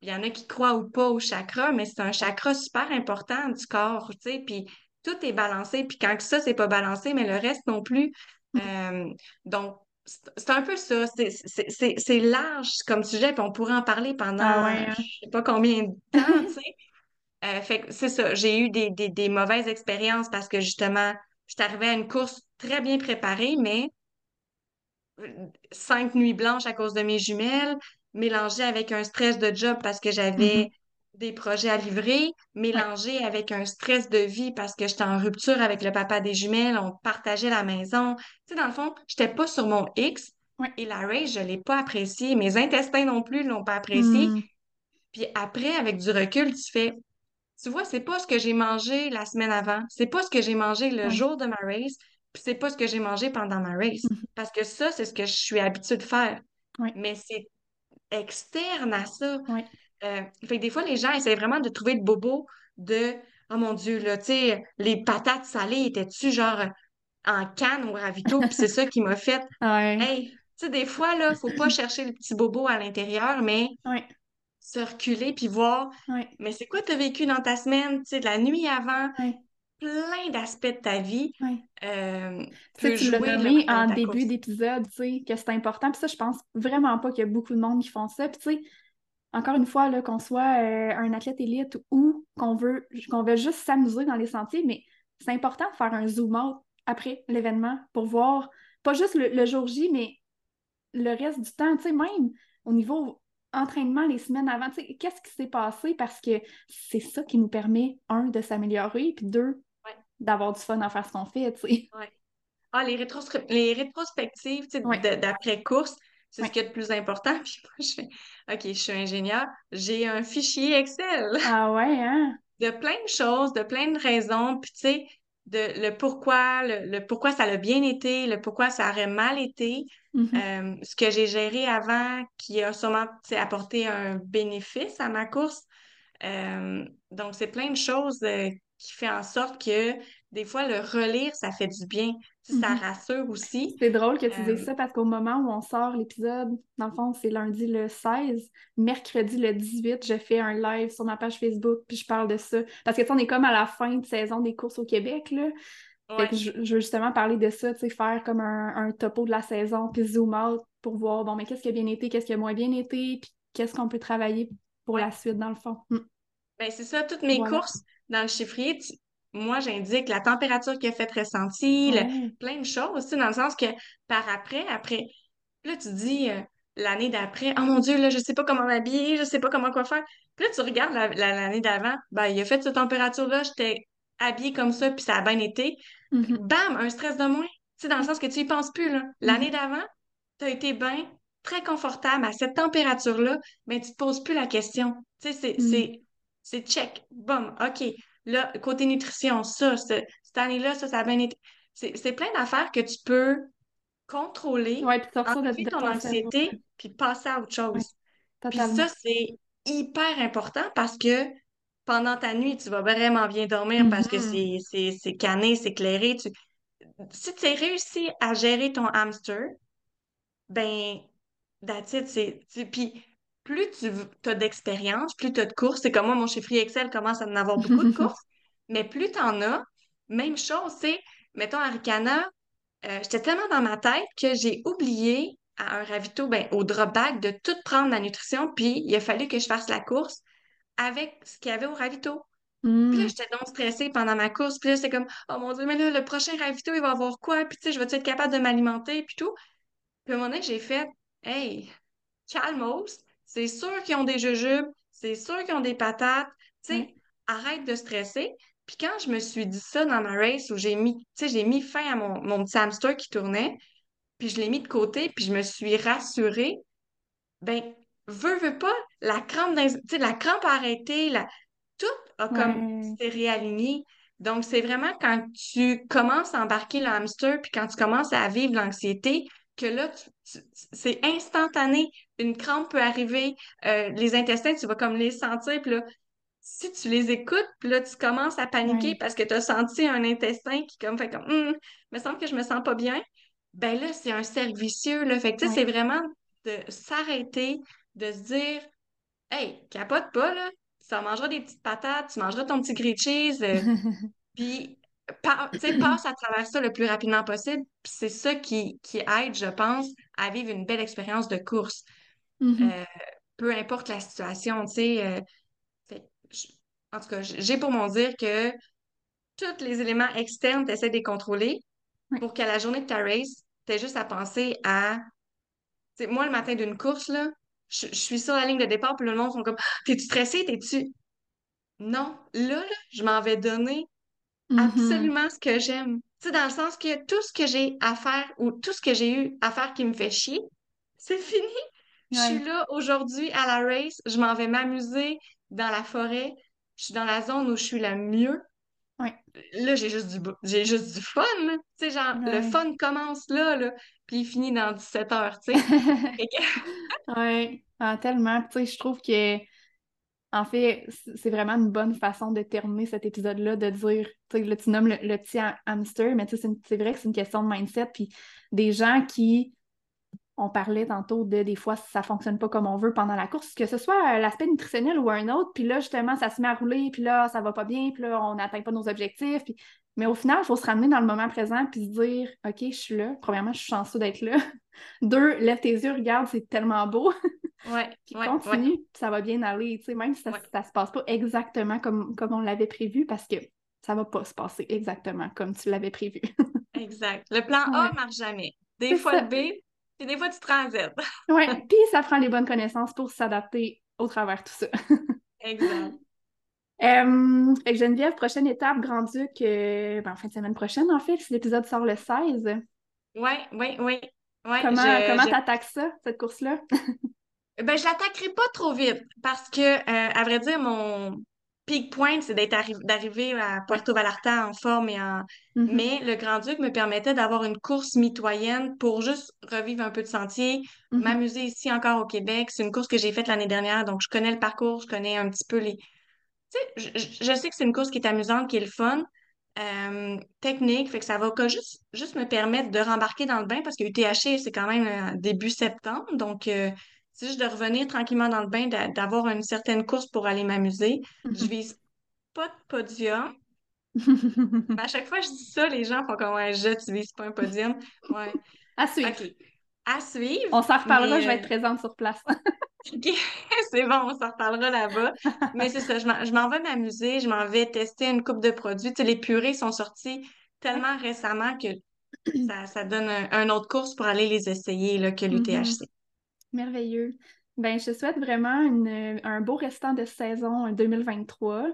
il y en a qui croient ou pas au chakra, mais c'est un chakra super important du corps, tu sais, puis tout est balancé, puis quand ça, c'est pas balancé, mais le reste non plus. [LAUGHS] Euh, donc, c'est un peu ça, c'est large comme sujet, puis on pourrait en parler Ah pendant ouais, je hein? sais pas combien de temps, tu sais. [LAUGHS] Euh, fait que c'est ça, j'ai eu des, des, des mauvaises expériences parce que justement, je suis arrivée à une course très bien préparée, mais cinq nuits blanches à cause de mes jumelles, mélangé avec un stress de job parce que j'avais Mhm. Des projets à livrer, Ouais. mélangé avec un stress de vie parce que j'étais en rupture avec le papa des jumelles, on partageait la maison. Tu sais, dans le fond, j'étais pas sur mon X Ouais. et la race, je l'ai pas appréciée. Mes intestins non plus l'ont pas apprécié. Hmm. Puis après, avec du recul, tu fais, tu vois, c'est pas ce que j'ai mangé la semaine avant, c'est pas ce que j'ai mangé le Ouais. jour de ma race, puis c'est pas ce que j'ai mangé pendant ma race. Mhm. Parce que ça, c'est ce que je suis habituée de faire. Mais c'est externe à ça. Euh, fait que des fois, les gens essaient vraiment de trouver le bobo de Oh mon Dieu, là, tu sais, les patates salées étaient-tu genre en canne ou ravito? Puis c'est ça qui m'a fait [LAUGHS] Ouais. Hey, tu sais, des fois, là, faut pas chercher le petit bobo à l'intérieur, mais Ouais. se reculer puis voir Ouais. mais c'est quoi tu as vécu dans ta semaine, tu sais, de la nuit avant, plein d'aspects de ta vie Ouais. euh, Tu l'as nommé en début d'épisode, tu sais, que c'est important. Puis ça, je pense vraiment pas qu'il y a beaucoup de monde qui font ça. Puis tu sais, encore une fois, là, qu'on soit euh, un athlète élite ou qu'on veut, qu'on veut juste s'amuser dans les sentiers, mais c'est important de faire un zoom out après l'événement pour voir, pas juste le, le jour J, mais le reste du temps, tu sais, même au niveau entraînement les semaines avant, tu sais, qu'est-ce qui s'est passé? Parce que c'est ça qui nous permet, un, de s'améliorer, puis deux, Ouais. d'avoir du fun à faire ce qu'on fait, tu sais. Ouais. Ah, les, rétros- les rétrospectives Ouais. d'après-course, c'est ce Ouais. qu'il y a de plus important. [LAUGHS] Puis moi, je fais, OK, je suis ingénieur, j'ai un fichier Excel Ah ouais, hein? de plein de choses, de plein de raisons, puis tu sais, de le pourquoi, le, le pourquoi ça a bien été, le pourquoi ça aurait mal été, Mhm. euh, ce que j'ai géré avant qui a sûrement apporté un bénéfice à ma course. Euh, donc, c'est plein de choses euh, qui fait en sorte que des fois, le relire, ça fait du bien. Ça Mhm. rassure aussi. C'est drôle que tu Euh, dises ça parce qu'au moment où on sort l'épisode, dans le fond, c'est lundi le 16, mercredi le 18, je fais un live sur ma page Facebook puis je parle de ça. Parce que tu on est comme à la fin de saison des courses au Québec, là. Fait que je, je veux justement parler de ça, tu sais, faire comme un, un topo de la saison, puis zoom out pour voir, bon, mais qu'est-ce qui a bien été, qu'est-ce qui a moins bien été, puis qu'est-ce qu'on peut travailler pour la suite, dans le fond. Mm. Ben, c'est ça, toutes mes Voilà. courses dans le chiffrier, tu- moi, j'indique la température qui a fait ressenti, le- Ouais. plein de choses, tu sais, dans le sens que par après, après, là, tu dis euh, l'année d'après, oh mon Dieu, là, je sais pas comment m'habiller, je sais pas comment quoi faire. Puis là, tu regardes la- la- l'année d'avant, ben, il a fait cette température-là, j'étais habillée comme ça, puis ça a bien été. Mhm. Bam, un stress de moins. Tu sais, dans le sens que tu y penses plus, là. L'année Mhm. d'avant, tu as été bien, très confortable à cette température-là, mais tu te poses plus la question. Tu sais, c'est, Mhm. C'est, check. Boum, OK. Là, côté nutrition, ça, ce- cette année-là, ça, ça a bien été. C'est, plein d'affaires que tu peux contrôler, Ouais, puis enlever ton anxiété, puis passer à autre Ouais, chose. Puis ça, c'est hyper important parce que pendant ta nuit, tu vas vraiment bien dormir parce que Mhm. c'est, c'est, c'est éclairé. Tu... Si tu as réussi à gérer ton hamster, ben, that's it, Puis plus tu as d'expérience, plus tu as de courses, c'est comme moi, mon chiffrier Excel commence à en avoir beaucoup de [LAUGHS] courses, Mais plus t'en as, même chose, c'est, mettons, à Ricana, euh, j'étais tellement dans ma tête que j'ai oublié à un ravito, ben, au drop bag, de tout prendre la nutrition, puis il a fallu que je fasse la course avec ce qu'il y avait au ravito. Puis là, Hmm. j'étais donc stressée pendant ma course. Puis là, c'était comme, oh mon Dieu, mais là, le prochain ravito, il va avoir quoi? Puis tu sais, je vais être capable de m'alimenter? Puis tout. Puis à un moment donné, j'ai fait, hey, calmos, c'est sûr qu'ils ont des jujubes, c'est sûr qu'ils ont des patates. Tu sais, arrête de stresser. Puis quand je me suis dit ça dans ma race où j'ai mis, tu sais, j'ai mis fin à mon, mon petit hamster qui tournait, puis je l'ai mis de côté, puis je me suis rassurée, ben, veux, veux pas, la crampe, la crampe a arrêté, la... tout a comme s'est réaligné. Donc, c'est vraiment quand tu commences à embarquer le hamster, puis quand tu commences à vivre l'anxiété, que là, c'est instantané. Une crampe peut arriver, euh, les intestins, tu vas comme les sentir, puis là, si tu les écoutes, puis là, tu commences à paniquer parce que tu as senti un intestin qui comme fait comme Hum, me semble que je me sens pas bien, ben là, c'est un cercle vicieux, là. Fait que tu sais, Ouais. c'est vraiment de s'arrêter, de se dire Hey, capote pas, là. Tu en mangeras des petites patates, tu mangeras ton petit grilled cheese, euh, [LAUGHS] puis pa- tu sais, passe à travers ça le plus rapidement possible. C'est ça qui, qui aide, je pense, à vivre une belle expérience de course. Mhm. Euh, peu importe la situation, tu sais. euh, en tout cas, j'ai pour mon dire que tous les éléments externes, tu essaies de les contrôler pour qu'à la journée de ta race, tu aies juste à penser à. tu sais, moi, le matin d'une course, là, je, je suis sur la ligne de départ, puis le monde font comme «Ah, [GASPS] T'es-tu stressé? T'es-tu? Non, là, là, je m'en vais donner Mhm. absolument ce que j'aime. Tu sais, dans le sens que tout ce que j'ai à faire ou tout ce que j'ai eu à faire qui me fait chier, c'est fini. Je suis là aujourd'hui à la race, je m'en vais m'amuser dans la forêt. Je suis dans la zone où je suis la mieux. Ouais. Là, j'ai juste du, j'ai juste du fun. Tu sais, genre, le fun commence là, là, puis il finit dans 17 heures, tu sais. [LAUGHS] Que- Ouais. Ah, tellement. Tu sais, je trouve que En fait, c'est vraiment une bonne façon de terminer cet épisode-là, de dire, tu sais, là, tu nommes le, le petit ha- hamster, mais tu sais, c'est vrai que c'est une question de mindset, puis des gens qui, on parlait tantôt de des fois, ça fonctionne pas comme on veut pendant la course, que ce soit euh, l'aspect nutritionnel ou un autre, puis là, justement, ça se met à rouler, puis là, ça va pas bien, puis là, on n'atteint pas nos objectifs, puis... Mais au final, il faut se ramener dans le moment présent, puis se dire, OK, je suis là, premièrement, je suis chanceux d'être là. [LAUGHS] Deux, lève tes yeux, regarde, c'est tellement beau. [LAUGHS] Ouais, Puis ouais, ouais, continue, puis ça va bien aller, tu sais, même si ça, ça se passe pas exactement comme, comme on l'avait prévu, parce que ça va pas se passer exactement comme tu l'avais prévu. [LAUGHS] exact. Le plan A marche jamais. Des fois le. B, puis des fois tu Z. [LAUGHS] Ouais, puis ça prend les bonnes connaissances pour s'adapter au travers de tout ça. [LAUGHS] Exact. Euh, fait que Geneviève, prochaine étape, Grand-Duc, euh, ben, en fin de semaine prochaine, en fait, si l'épisode sort le 16. Ouais, ouais, ouais. Ouais, Comment je, comment je t'attaques ça, cette course-là? [LAUGHS] Ben, je l'attaquerai pas trop vite parce que, euh, à vrai dire, mon peak point, c'est d'être arri- d'arriver à. Puerto Vallarta en forme et en. Mhm, Mais le Grand-Duc me permettait d'avoir une course mitoyenne pour juste revivre un peu de sentier, mhm, m'amuser ici encore au Québec. C'est une course que j'ai faite l'année dernière, donc je connais le parcours, je connais un petit peu les. Tu sais, je, sais que c'est une course qui est amusante, qui est le fun, euh, technique, fait que ça va que juste, juste me permettre de rembarquer dans le bain parce que UTHC, c'est quand même euh, début septembre, donc euh, c'est juste de revenir tranquillement dans le bain, d'a- d'avoir une certaine course pour aller m'amuser. Je mhm. vise pas de podium. [LAUGHS] À chaque fois que je dis ça, les gens font comme ouais, je, tu vises pas un podium. Ouais, À suivre. À suivre, On s'en reparlera, je vais être euh, présente sur place. [LAUGHS] [LAUGHS] C'est bon, on s'en reparlera là-bas. Mais c'est ça, je m'en je vais m'amuser, je m'en vais tester une coupe de produits. Tu sais, les purées sont sorties tellement récemment que [CLEARS THROAT] ça, ça donne un, un autre course pour aller les essayer là, que l'UTHC. Merveilleux. Ben, je te souhaite vraiment une- un beau restant de saison euh, 2023.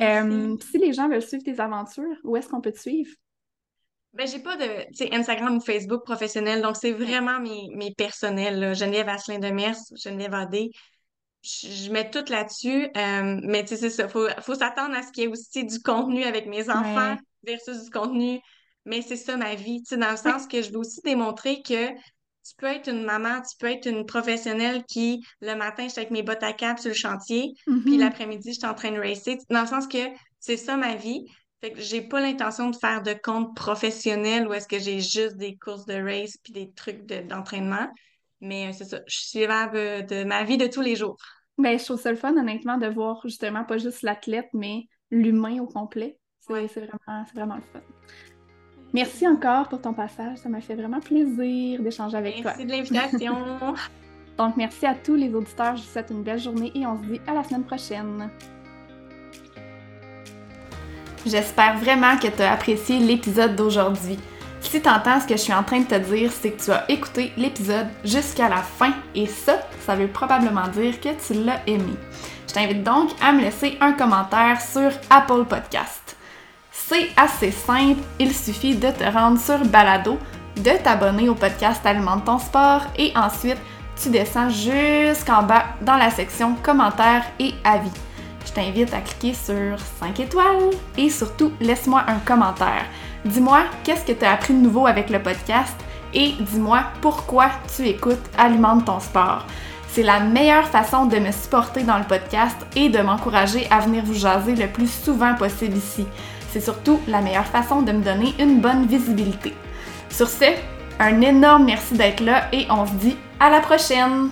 Euh, si les gens veulent suivre tes aventures, où est-ce qu'on peut te suivre? Ben, j'ai pas de, Instagram ou Facebook professionnel, donc c'est vraiment mes, mes personnels, là. Geneviève Asselin de Mers, Geneviève AD. je, je mets tout là-dessus. euh, mais tu sais, c'est ça. Faut, faut s'attendre à ce qu'il y ait aussi du contenu avec mes enfants Ouais. versus du contenu. Mais c'est ça ma vie. Tu sais, dans le sens que je veux aussi démontrer que tu peux être une maman, tu peux être une professionnelle qui, le matin, je suis avec mes bottes à cap sur le chantier, puis Mhm. l'après-midi, je suis en train de racer. Dans le sens que c'est ça ma vie. Fait que j'ai pas l'intention de faire de compte professionnel où est-ce que j'ai juste des courses de race puis des trucs de- d'entraînement. Mais euh, c'est ça, je suis suivable euh, de ma vie de tous les jours. Ben, je trouve ça le fun, honnêtement, de voir justement pas juste l'athlète, mais l'humain au complet. C'est vraiment, vraiment le fun. Merci encore pour ton passage. Ça m'a fait vraiment plaisir d'échanger avec toi. Merci de l'invitation. [LAUGHS] Donc, merci à tous les auditeurs. Je vous souhaite une belle journée et on se dit à la semaine prochaine. J'espère vraiment que tu as apprécié l'épisode d'aujourd'hui. Si tu entends ce que je suis en train de te dire, c'est que tu as écouté l'épisode jusqu'à la fin et ça, ça veut probablement dire que tu l'as aimé. Je t'invite donc à me laisser un commentaire sur Apple Podcast. C'est assez simple, il suffit de te rendre sur Balado, de t'abonner au podcast Alimente ton sport et ensuite tu descends jusqu'en bas dans la section commentaires et avis. Je t'invite à cliquer sur 5 étoiles et surtout laisse-moi un commentaire. Dis-moi qu'est-ce que tu as appris de nouveau avec le podcast et dis-moi pourquoi tu écoutes Alimente ton sport. C'est la meilleure façon de me supporter dans le podcast et de m'encourager à venir vous jaser le plus souvent possible ici. C'est surtout la meilleure façon de me donner une bonne visibilité. Sur ce, un énorme merci d'être là et on se dit à la prochaine!